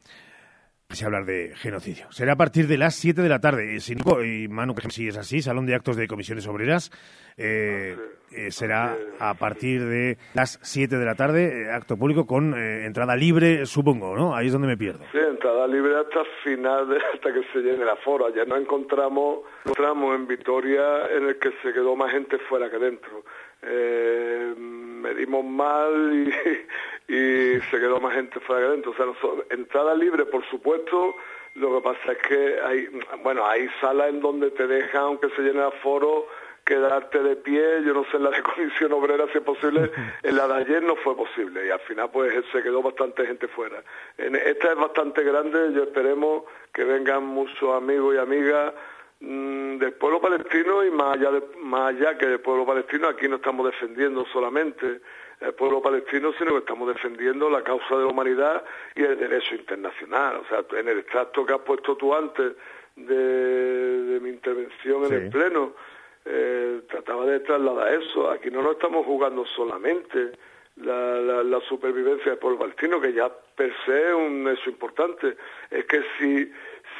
se hablar de genocidio. Será a partir de las 7 de la tarde. Y, si no- y Manu, que si es así, Salón de Actos de Comisiones Obreras, eh, eh, será a partir de las 7 de la tarde, eh, acto público con eh, entrada libre, supongo, ¿no? Ahí es donde me pierdo. Sí, entrada libre hasta final, de- hasta que se llene la foro. Ayer nos encontramos, encontramos en Vitoria en el que se quedó más gente fuera que dentro. Eh, medimos mal y, [LAUGHS] y se quedó más gente fuera que dentro. O sea, nosotros- entrada libre, por supuesto. Lo que pasa es que hay, bueno, hay salas en donde te dejan, aunque se llene el foro, quedarte de pie, yo no sé en la [LAUGHS] de comisión obrera si es posible, [LAUGHS] en la de ayer no fue posible y al final pues se quedó bastante gente fuera. En, esta es bastante grande, yo esperemos que vengan muchos amigos y amigas mm, del pueblo palestino y más allá, de, más allá que del pueblo palestino, aquí no estamos defendiendo solamente el pueblo palestino, sino que estamos defendiendo la causa de la humanidad y el derecho internacional. O sea, en el extracto que has puesto tú antes de, de mi intervención en Sí. el Pleno, eh, trataba de trasladar eso. Aquí no nos estamos jugando solamente la, la, la supervivencia del pueblo palestino, que ya per se es un hecho importante. Es que si,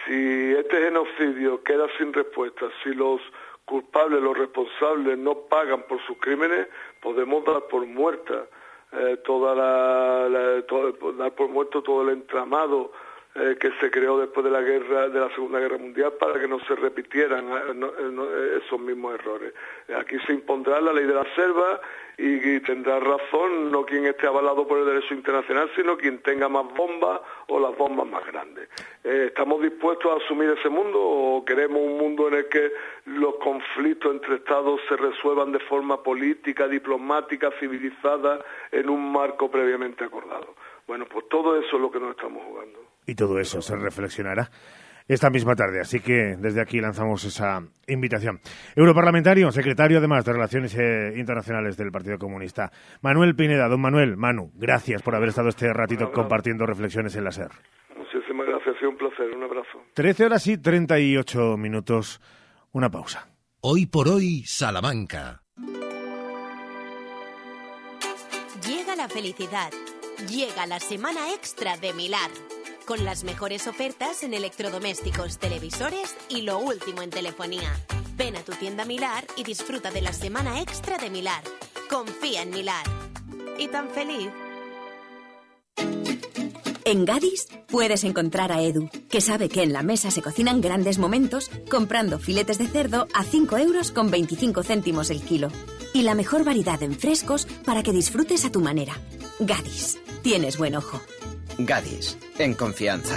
si este genocidio queda sin respuesta, si los culpables, los responsables no pagan por sus crímenes, podemos dar por muerta eh, toda la, dar por muerto todo el entramado eh, que se creó después de la guerra de la Segunda Guerra Mundial para que no se repitieran eh, eh, eh, esos mismos errores. Aquí se impondrá la ley de la selva y, tendrá razón no quien esté avalado por el derecho internacional, sino quien tenga más bombas o las bombas más grandes. ¿Estamos dispuestos a asumir ese mundo o queremos un mundo en el que los conflictos entre Estados se resuelvan de forma política, diplomática, civilizada, en un marco previamente acordado? Bueno, pues todo eso es lo que nos estamos jugando. Y todo eso se reflexionará esta misma tarde. Así que desde aquí lanzamos esa invitación. Europarlamentario, secretario además de Relaciones eh, Internacionales del Partido Comunista, Manuel Pineda. Don Manuel, Manu, gracias por haber estado este ratito compartiendo reflexiones en la SER. Muchísimas gracias, ha sido un placer, un abrazo. 13 horas y 38 minutos. Una pausa. Hoy por hoy, Salamanca. Llega la felicidad. Llega la semana extra de Milar. Con las mejores ofertas en electrodomésticos, televisores y lo último en telefonía. Ven a tu tienda Milar y disfruta de la semana extra de Milar. Confía en Milar. ¿Y tan feliz? En Gadis puedes encontrar a Edu, que sabe que en la mesa se cocinan grandes momentos comprando filetes de cerdo a 5 euros con 25 céntimos el kilo. Y la mejor variedad en frescos para que disfrutes a tu manera. Gadis, tienes buen ojo. Gadis, en confianza.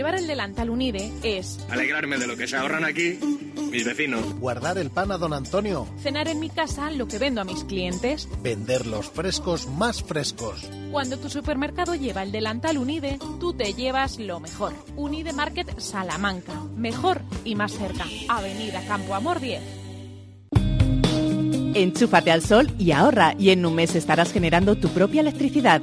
Llevar el delantal Unide es Alegrarme de lo que se ahorran aquí mis vecinos. Guardar el pan a don Antonio. cenar en mi casa lo que vendo a mis clientes. Vender los frescos más frescos. Cuando tu supermercado lleva el delantal Unide, tú te llevas lo mejor. Unide Market Salamanca. Mejor y más cerca. Avenida Campo Amor 10. Enchúfate al sol y ahorra y en un mes estarás generando tu propia electricidad.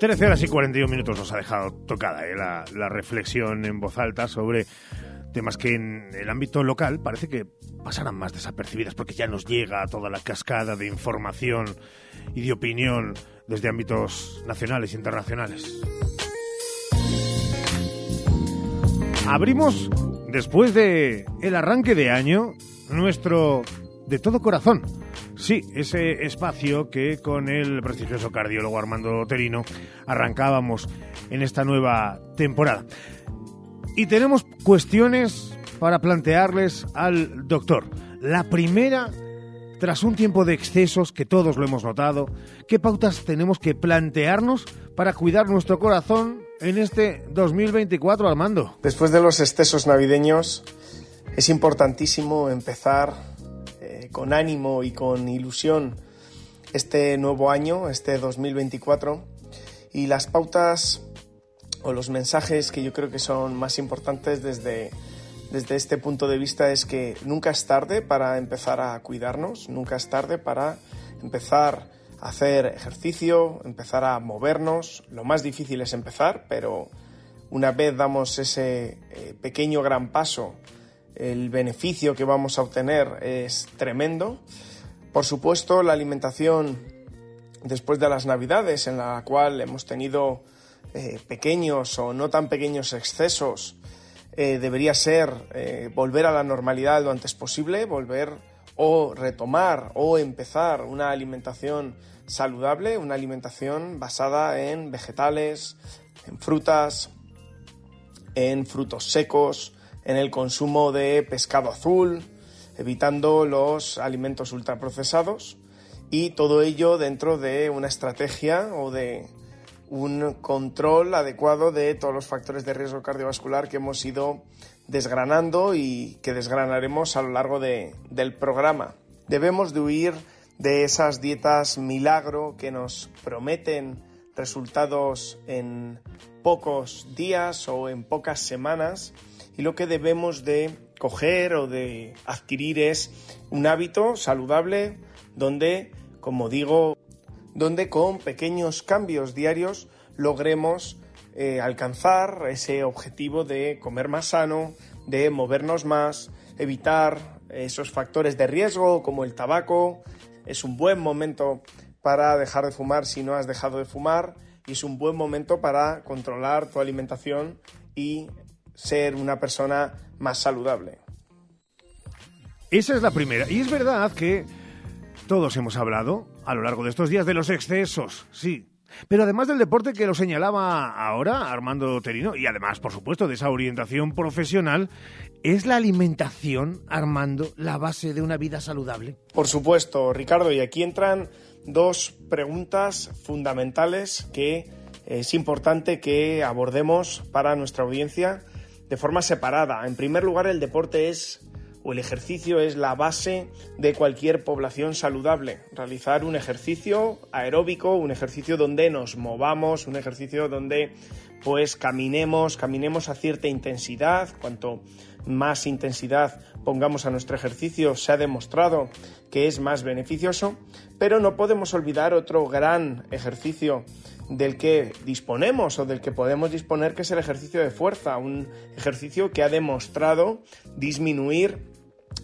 13 horas y 41 minutos nos ha dejado tocada ¿eh? la, la reflexión en voz alta sobre temas que en el ámbito local parece que pasarán más desapercibidas porque ya nos llega toda la cascada de información y de opinión desde ámbitos nacionales e internacionales. Abrimos, después de el arranque de año, nuestro de todo corazón. Sí, ese espacio que con el prestigioso cardiólogo Armando Terino arrancábamos en esta nueva temporada. Y tenemos cuestiones para plantearles al doctor. La primera, tras un tiempo de excesos que todos lo hemos notado, ¿qué pautas tenemos que plantearnos para cuidar nuestro corazón en este 2024, Armando? Después de los excesos navideños, es importantísimo empezar con ánimo y con ilusión este nuevo año, este 2024, y las pautas o los mensajes que yo creo que son más importantes desde, desde este punto de vista es que nunca es tarde para empezar a cuidarnos, nunca es tarde para empezar a hacer ejercicio, empezar a movernos. Lo más difícil es empezar, pero una vez damos ese eh, pequeño gran paso, el beneficio que vamos a obtener es tremendo. Por supuesto, la alimentación después de las Navidades, en la cual hemos tenido eh, pequeños o no tan pequeños excesos, eh, debería ser eh, volver a la normalidad lo antes posible, volver o retomar o empezar una alimentación saludable, una alimentación basada en vegetales, en frutas, en frutos secos, en el consumo de pescado azul, evitando los alimentos ultraprocesados y todo ello dentro de una estrategia o de un control adecuado de todos los factores de riesgo cardiovascular que hemos ido desgranando y que desgranaremos a lo largo de- del programa. Debemos de huir de esas dietas milagro que nos prometen resultados en pocos días o en pocas semanas y lo que debemos de coger o de adquirir es un hábito saludable donde, como digo, donde con pequeños cambios diarios logremos eh, alcanzar ese objetivo de comer más sano, de movernos más, evitar esos factores de riesgo como el tabaco. Es un buen momento para dejar de fumar si no has dejado de fumar y es un buen momento para controlar tu alimentación y ser una persona más saludable. Esa es la primera. Y es verdad que todos hemos hablado a lo largo de estos días de los excesos, sí. Pero además del deporte que lo señalaba ahora Armando Terino, y además, por supuesto, de esa orientación profesional, ¿es la alimentación, Armando, la base de una vida saludable? Por supuesto, Ricardo, y aquí entran dos preguntas fundamentales que es importante que abordemos para nuestra audiencia de forma separada. En primer lugar, el deporte es o el ejercicio es la base de cualquier población saludable. Realizar un ejercicio aeróbico, un ejercicio donde nos movamos, un ejercicio donde pues caminemos, caminemos a cierta intensidad, cuanto más intensidad pongamos a nuestro ejercicio, se ha demostrado que es más beneficioso, pero no podemos olvidar otro gran ejercicio del que disponemos o del que podemos disponer, que es el ejercicio de fuerza, un ejercicio que ha demostrado disminuir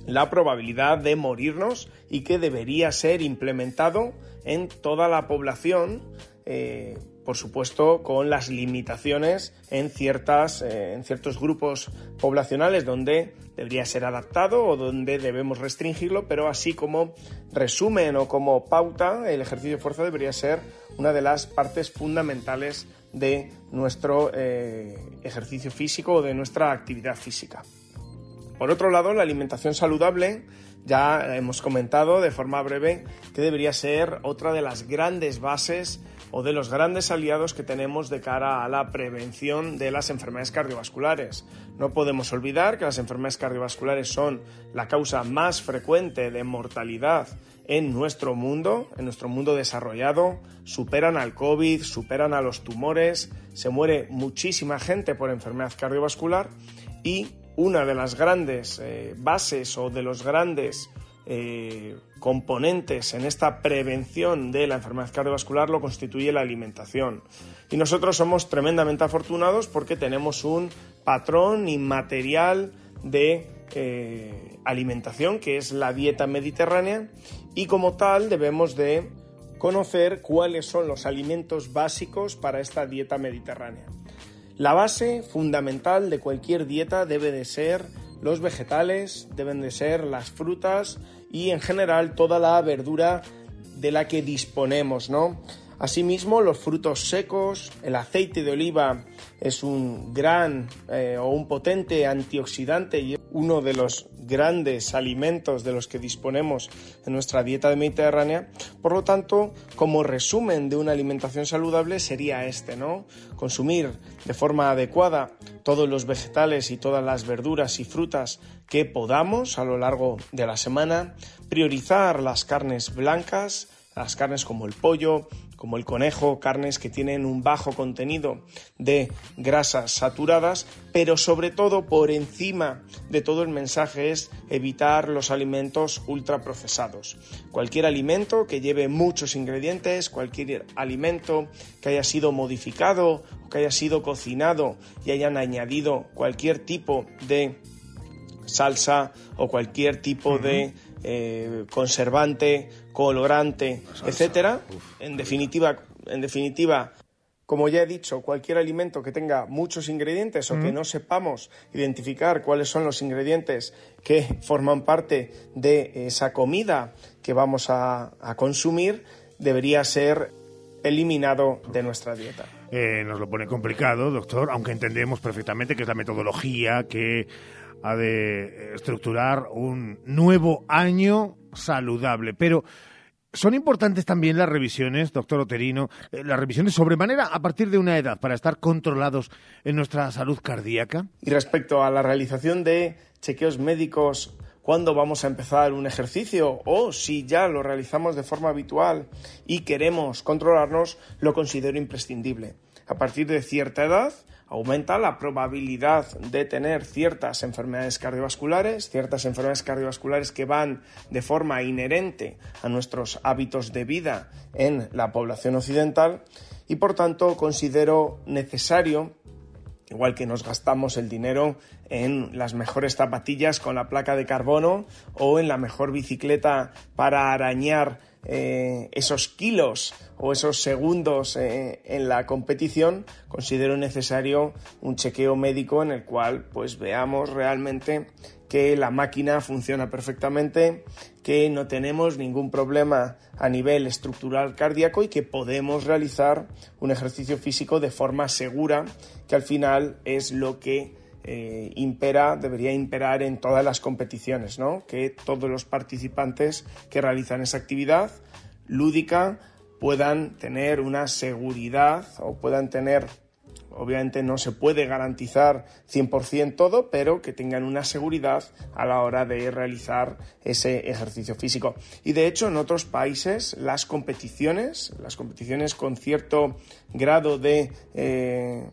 la probabilidad de morirnos y que debería ser implementado en toda la población eh, por supuesto, con las limitaciones en, ciertas, eh, en ciertos grupos poblacionales donde debería ser adaptado o donde debemos restringirlo, pero así como resumen o como pauta, el ejercicio de fuerza debería ser una de las partes fundamentales de nuestro eh, ejercicio físico o de nuestra actividad física. Por otro lado, la alimentación saludable ya hemos comentado de forma breve que debería ser otra de las grandes bases o de los grandes aliados que tenemos de cara a la prevención de las enfermedades cardiovasculares. No podemos olvidar que las enfermedades cardiovasculares son la causa más frecuente de mortalidad en nuestro mundo, en nuestro mundo desarrollado, superan al COVID, superan a los tumores, se muere muchísima gente por enfermedad cardiovascular y una de las grandes eh, bases o de los grandes eh, componentes en esta prevención de la enfermedad cardiovascular lo constituye la alimentación. Y nosotros somos tremendamente afortunados porque tenemos un patrón inmaterial de eh, alimentación que es la dieta mediterránea y como tal debemos de conocer cuáles son los alimentos básicos para esta dieta mediterránea. La base fundamental de cualquier dieta debe de ser los vegetales, deben de ser las frutas y en general toda la verdura de la que disponemos, ¿no? Asimismo, los frutos secos, el aceite de oliva es un gran eh, o un potente antioxidante y uno de los grandes alimentos de los que disponemos en nuestra dieta mediterránea. Por lo tanto, como resumen de una alimentación saludable sería este, ¿no? Consumir de forma adecuada todos los vegetales y todas las verduras y frutas que podamos a lo largo de la semana, priorizar las carnes blancas, las carnes como el pollo, como el conejo, carnes que tienen un bajo contenido de grasas saturadas, pero sobre todo por encima de todo el mensaje es evitar los alimentos ultraprocesados. Cualquier alimento que lleve muchos ingredientes, cualquier alimento que haya sido modificado o que haya sido cocinado y hayan añadido cualquier tipo de salsa o cualquier tipo de eh, conservante, colorante, etcétera. En definitiva, en definitiva, como ya he dicho, cualquier alimento que tenga muchos ingredientes o que no sepamos identificar cuáles son los ingredientes que forman parte de esa comida que vamos a, consumir, debería ser eliminado de nuestra dieta. Eh, nos lo pone complicado, doctor, aunque entendemos perfectamente que es la metodología que ha de estructurar un nuevo año saludable. Pero son importantes también las revisiones, doctor Oterino, eh, las revisiones sobremanera a partir de una edad para estar controlados en nuestra salud cardíaca. Y respecto a la realización de chequeos médicos cuando vamos a empezar un ejercicio o si ya lo realizamos de forma habitual y queremos controlarnos, lo considero imprescindible. A partir de cierta edad, aumenta la probabilidad de tener ciertas enfermedades cardiovasculares, ciertas enfermedades cardiovasculares que van de forma inherente a nuestros hábitos de vida en la población occidental y por tanto considero necesario igual que nos gastamos el dinero en las mejores zapatillas con la placa de carbono o en la mejor bicicleta para arañar eh, esos kilos o esos segundos eh, en la competición, considero necesario un chequeo médico en el cual pues veamos realmente que la máquina funciona perfectamente, que no tenemos ningún problema a nivel estructural cardíaco y que podemos realizar un ejercicio físico de forma segura, que al final es lo que eh, impera, debería imperar en todas las competiciones, ¿no? Que todos los participantes que realizan esa actividad lúdica puedan tener una seguridad o puedan tener obviamente no se puede garantizar 100% todo, pero que tengan una seguridad a la hora de realizar ese ejercicio físico. Y de hecho, en otros países, las competiciones, las competiciones con cierto grado de eh,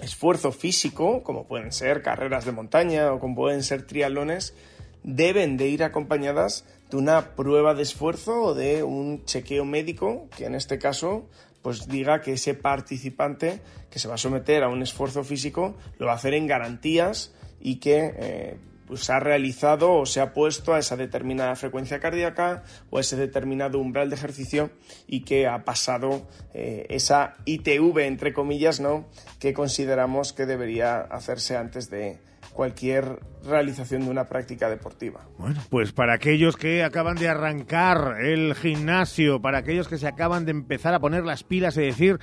esfuerzo físico, como pueden ser carreras de montaña o como pueden ser triatlones, deben de ir acompañadas de una prueba de esfuerzo o de un chequeo médico, que en este caso pues diga que ese participante que se va a someter a un esfuerzo físico lo va a hacer en garantías y que eh, pues ha realizado o se ha puesto a esa determinada frecuencia cardíaca o a ese determinado umbral de ejercicio y que ha pasado eh, esa ITV entre comillas no que consideramos que debería hacerse antes de cualquier realización de una práctica deportiva. Bueno, pues para aquellos que acaban de arrancar el gimnasio, para aquellos que se acaban de empezar a poner las pilas y decir,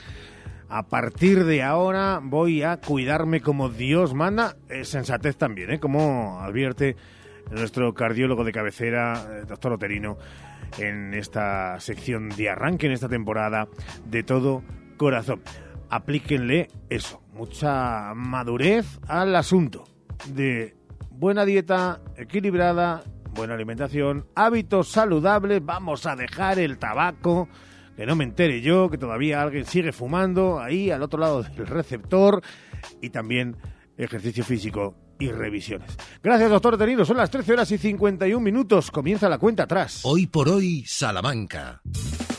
a partir de ahora voy a cuidarme como Dios manda, es sensatez también, ¿eh? como advierte nuestro cardiólogo de cabecera, doctor Oterino, en esta sección de arranque, en esta temporada de todo corazón. Aplíquenle eso, mucha madurez al asunto de buena dieta equilibrada, buena alimentación, hábitos saludables, vamos a dejar el tabaco, que no me entere yo, que todavía alguien sigue fumando ahí al otro lado del receptor y también ejercicio físico y revisiones. Gracias, doctor Tenido. Son las 13 horas y 51 minutos. Comienza la cuenta atrás. Hoy por hoy, Salamanca.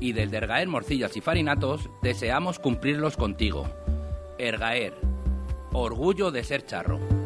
y desde Ergaer Morcillas y Farinatos deseamos cumplirlos contigo. Ergaer, orgullo de ser charro.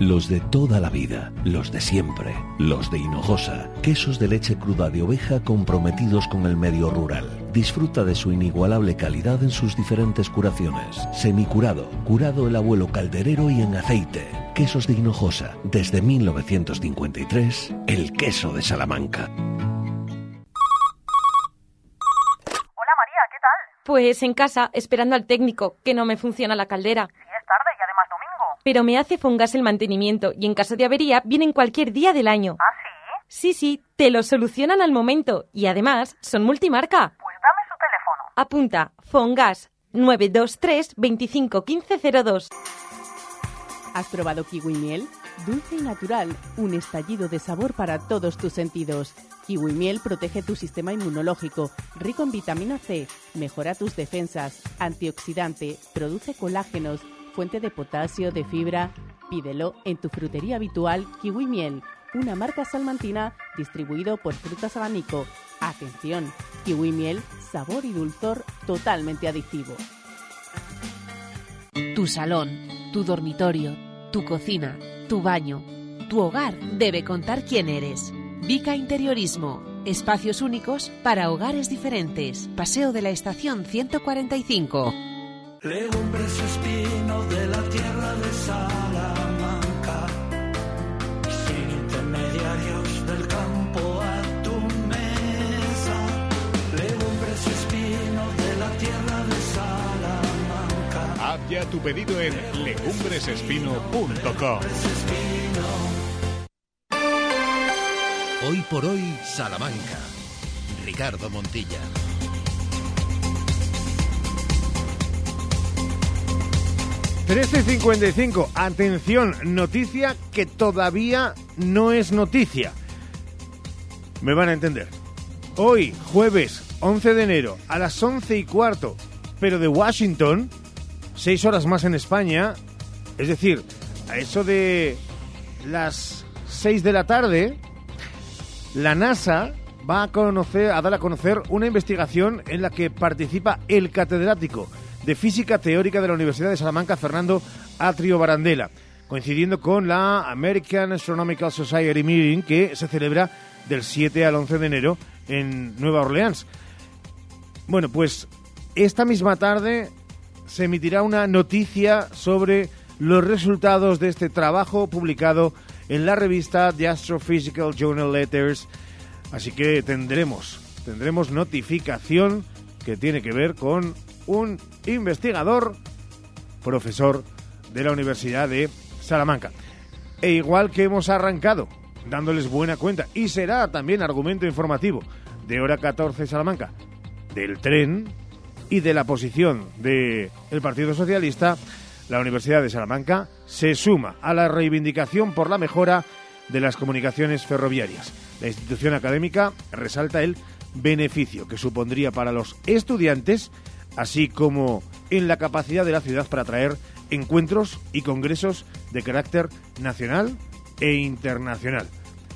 Los de toda la vida, los de siempre, los de Hinojosa, quesos de leche cruda de oveja comprometidos con el medio rural. Disfruta de su inigualable calidad en sus diferentes curaciones. Semicurado, curado el abuelo calderero y en aceite. Quesos de Hinojosa, desde 1953, el queso de Salamanca. Hola María, ¿qué tal? Pues en casa, esperando al técnico, que no me funciona la caldera. Sí, es tarde y además domingo. Pero me hace Fongas el mantenimiento y en caso de avería vienen cualquier día del año. ¿Ah, sí? Sí, sí, te lo solucionan al momento y además son multimarca. Pues dame su teléfono. Apunta, Fongas 923 25 02. ¿Has probado kiwi miel? Dulce y natural, un estallido de sabor para todos tus sentidos. Kiwi miel protege tu sistema inmunológico, rico en vitamina C, mejora tus defensas, antioxidante, produce colágenos, fuente de potasio, de fibra. Pídelo en tu frutería habitual Kiwi Miel, una marca salmantina distribuido por Frutas Abanico. Atención, Kiwi Miel, sabor y dulzor totalmente adictivo. Tu salón, tu dormitorio, tu cocina, tu baño, tu hogar debe contar quién eres. Vica Interiorismo. Espacios únicos para hogares diferentes. Paseo de la Estación 145. Legumbres espino de la tierra de Salamanca, sin intermediarios del campo a tu mesa. Legumbres espino de la tierra de Salamanca. Haz ya tu pedido en legumbresespino.com. Hoy por hoy, Salamanca. Ricardo Montilla. 13.55. Atención, noticia que todavía no es noticia. Me van a entender. Hoy, jueves 11 de enero, a las 11 y cuarto, pero de Washington, seis horas más en España, es decir, a eso de las 6 de la tarde, la NASA va a, conocer, a dar a conocer una investigación en la que participa el catedrático de Física Teórica de la Universidad de Salamanca, Fernando Atrio Barandela, coincidiendo con la American Astronomical Society Meeting que se celebra del 7 al 11 de enero en Nueva Orleans. Bueno, pues esta misma tarde se emitirá una noticia sobre los resultados de este trabajo publicado en la revista The Astrophysical Journal Letters. Así que tendremos, tendremos notificación que tiene que ver con un investigador, profesor de la Universidad de Salamanca. E igual que hemos arrancado dándoles buena cuenta, y será también argumento informativo de hora 14 Salamanca, del tren y de la posición del el Partido Socialista, la Universidad de Salamanca se suma a la reivindicación por la mejora de las comunicaciones ferroviarias. La institución académica resalta el beneficio que supondría para los estudiantes, así como en la capacidad de la ciudad para atraer encuentros y congresos de carácter nacional e internacional.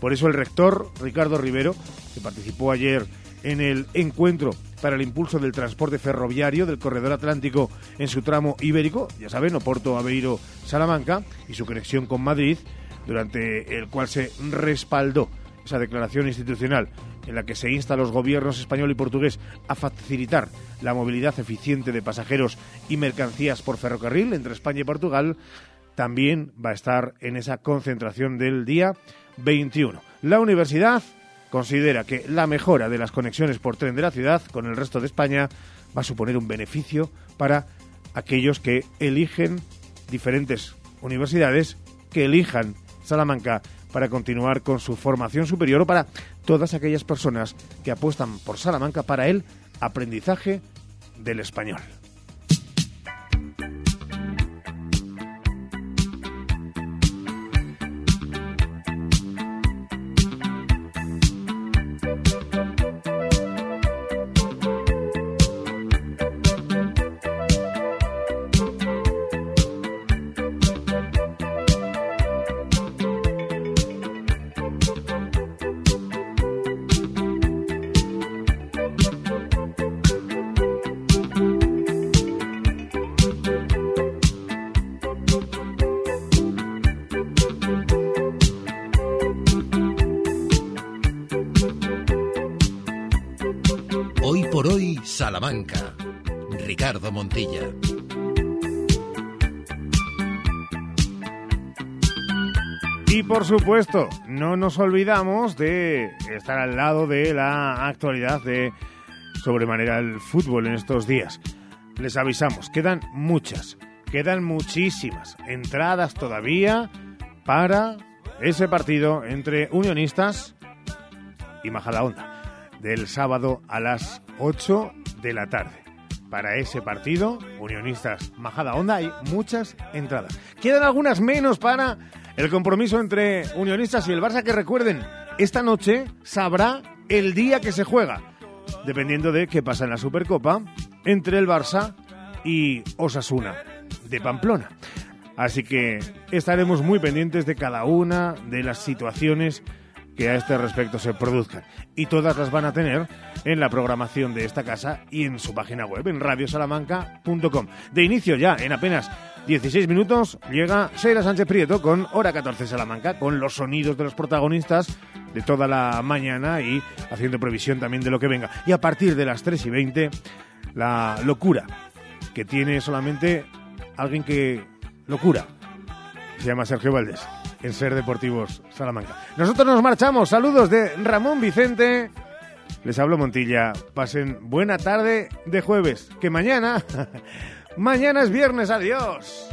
Por eso el rector Ricardo Rivero, que participó ayer en el encuentro para el impulso del transporte ferroviario del corredor atlántico en su tramo ibérico, ya saben, Oporto, Aveiro, Salamanca, y su conexión con Madrid, durante el cual se respaldó esa declaración institucional en la que se insta a los gobiernos español y portugués a facilitar la movilidad eficiente de pasajeros y mercancías por ferrocarril entre España y Portugal, también va a estar en esa concentración del día 21. La universidad considera que la mejora de las conexiones por tren de la ciudad con el resto de España va a suponer un beneficio para aquellos que eligen diferentes universidades, que elijan Salamanca para continuar con su formación superior o para todas aquellas personas que apuestan por Salamanca para el aprendizaje del español. Y por supuesto, no nos olvidamos de estar al lado de la actualidad de sobremanera el fútbol en estos días. Les avisamos, quedan muchas, quedan muchísimas entradas todavía para ese partido entre Unionistas y Majadahonda del sábado a las 8 de la tarde. Para ese partido, Unionistas Majadahonda, hay muchas entradas. Quedan algunas menos para el compromiso entre Unionistas y el Barça, que recuerden, esta noche sabrá el día que se juega, dependiendo de qué pasa en la Supercopa, entre el Barça y Osasuna de Pamplona. Así que estaremos muy pendientes de cada una de las situaciones que a este respecto se produzcan. Y todas las van a tener en la programación de esta casa y en su página web, en radiosalamanca.com. De inicio ya, en apenas 16 minutos, llega Sheila Sánchez Prieto con Hora 14 Salamanca, con los sonidos de los protagonistas de toda la mañana y haciendo previsión también de lo que venga. Y a partir de las 3 y 20, la locura que tiene solamente alguien que lo cura. Se llama Sergio Valdés, en Ser Deportivos Salamanca. Nosotros nos marchamos. Saludos de Ramón Vicente. Les hablo Montilla. Pasen buena tarde de jueves. Que mañana, [LAUGHS] mañana es viernes. Adiós.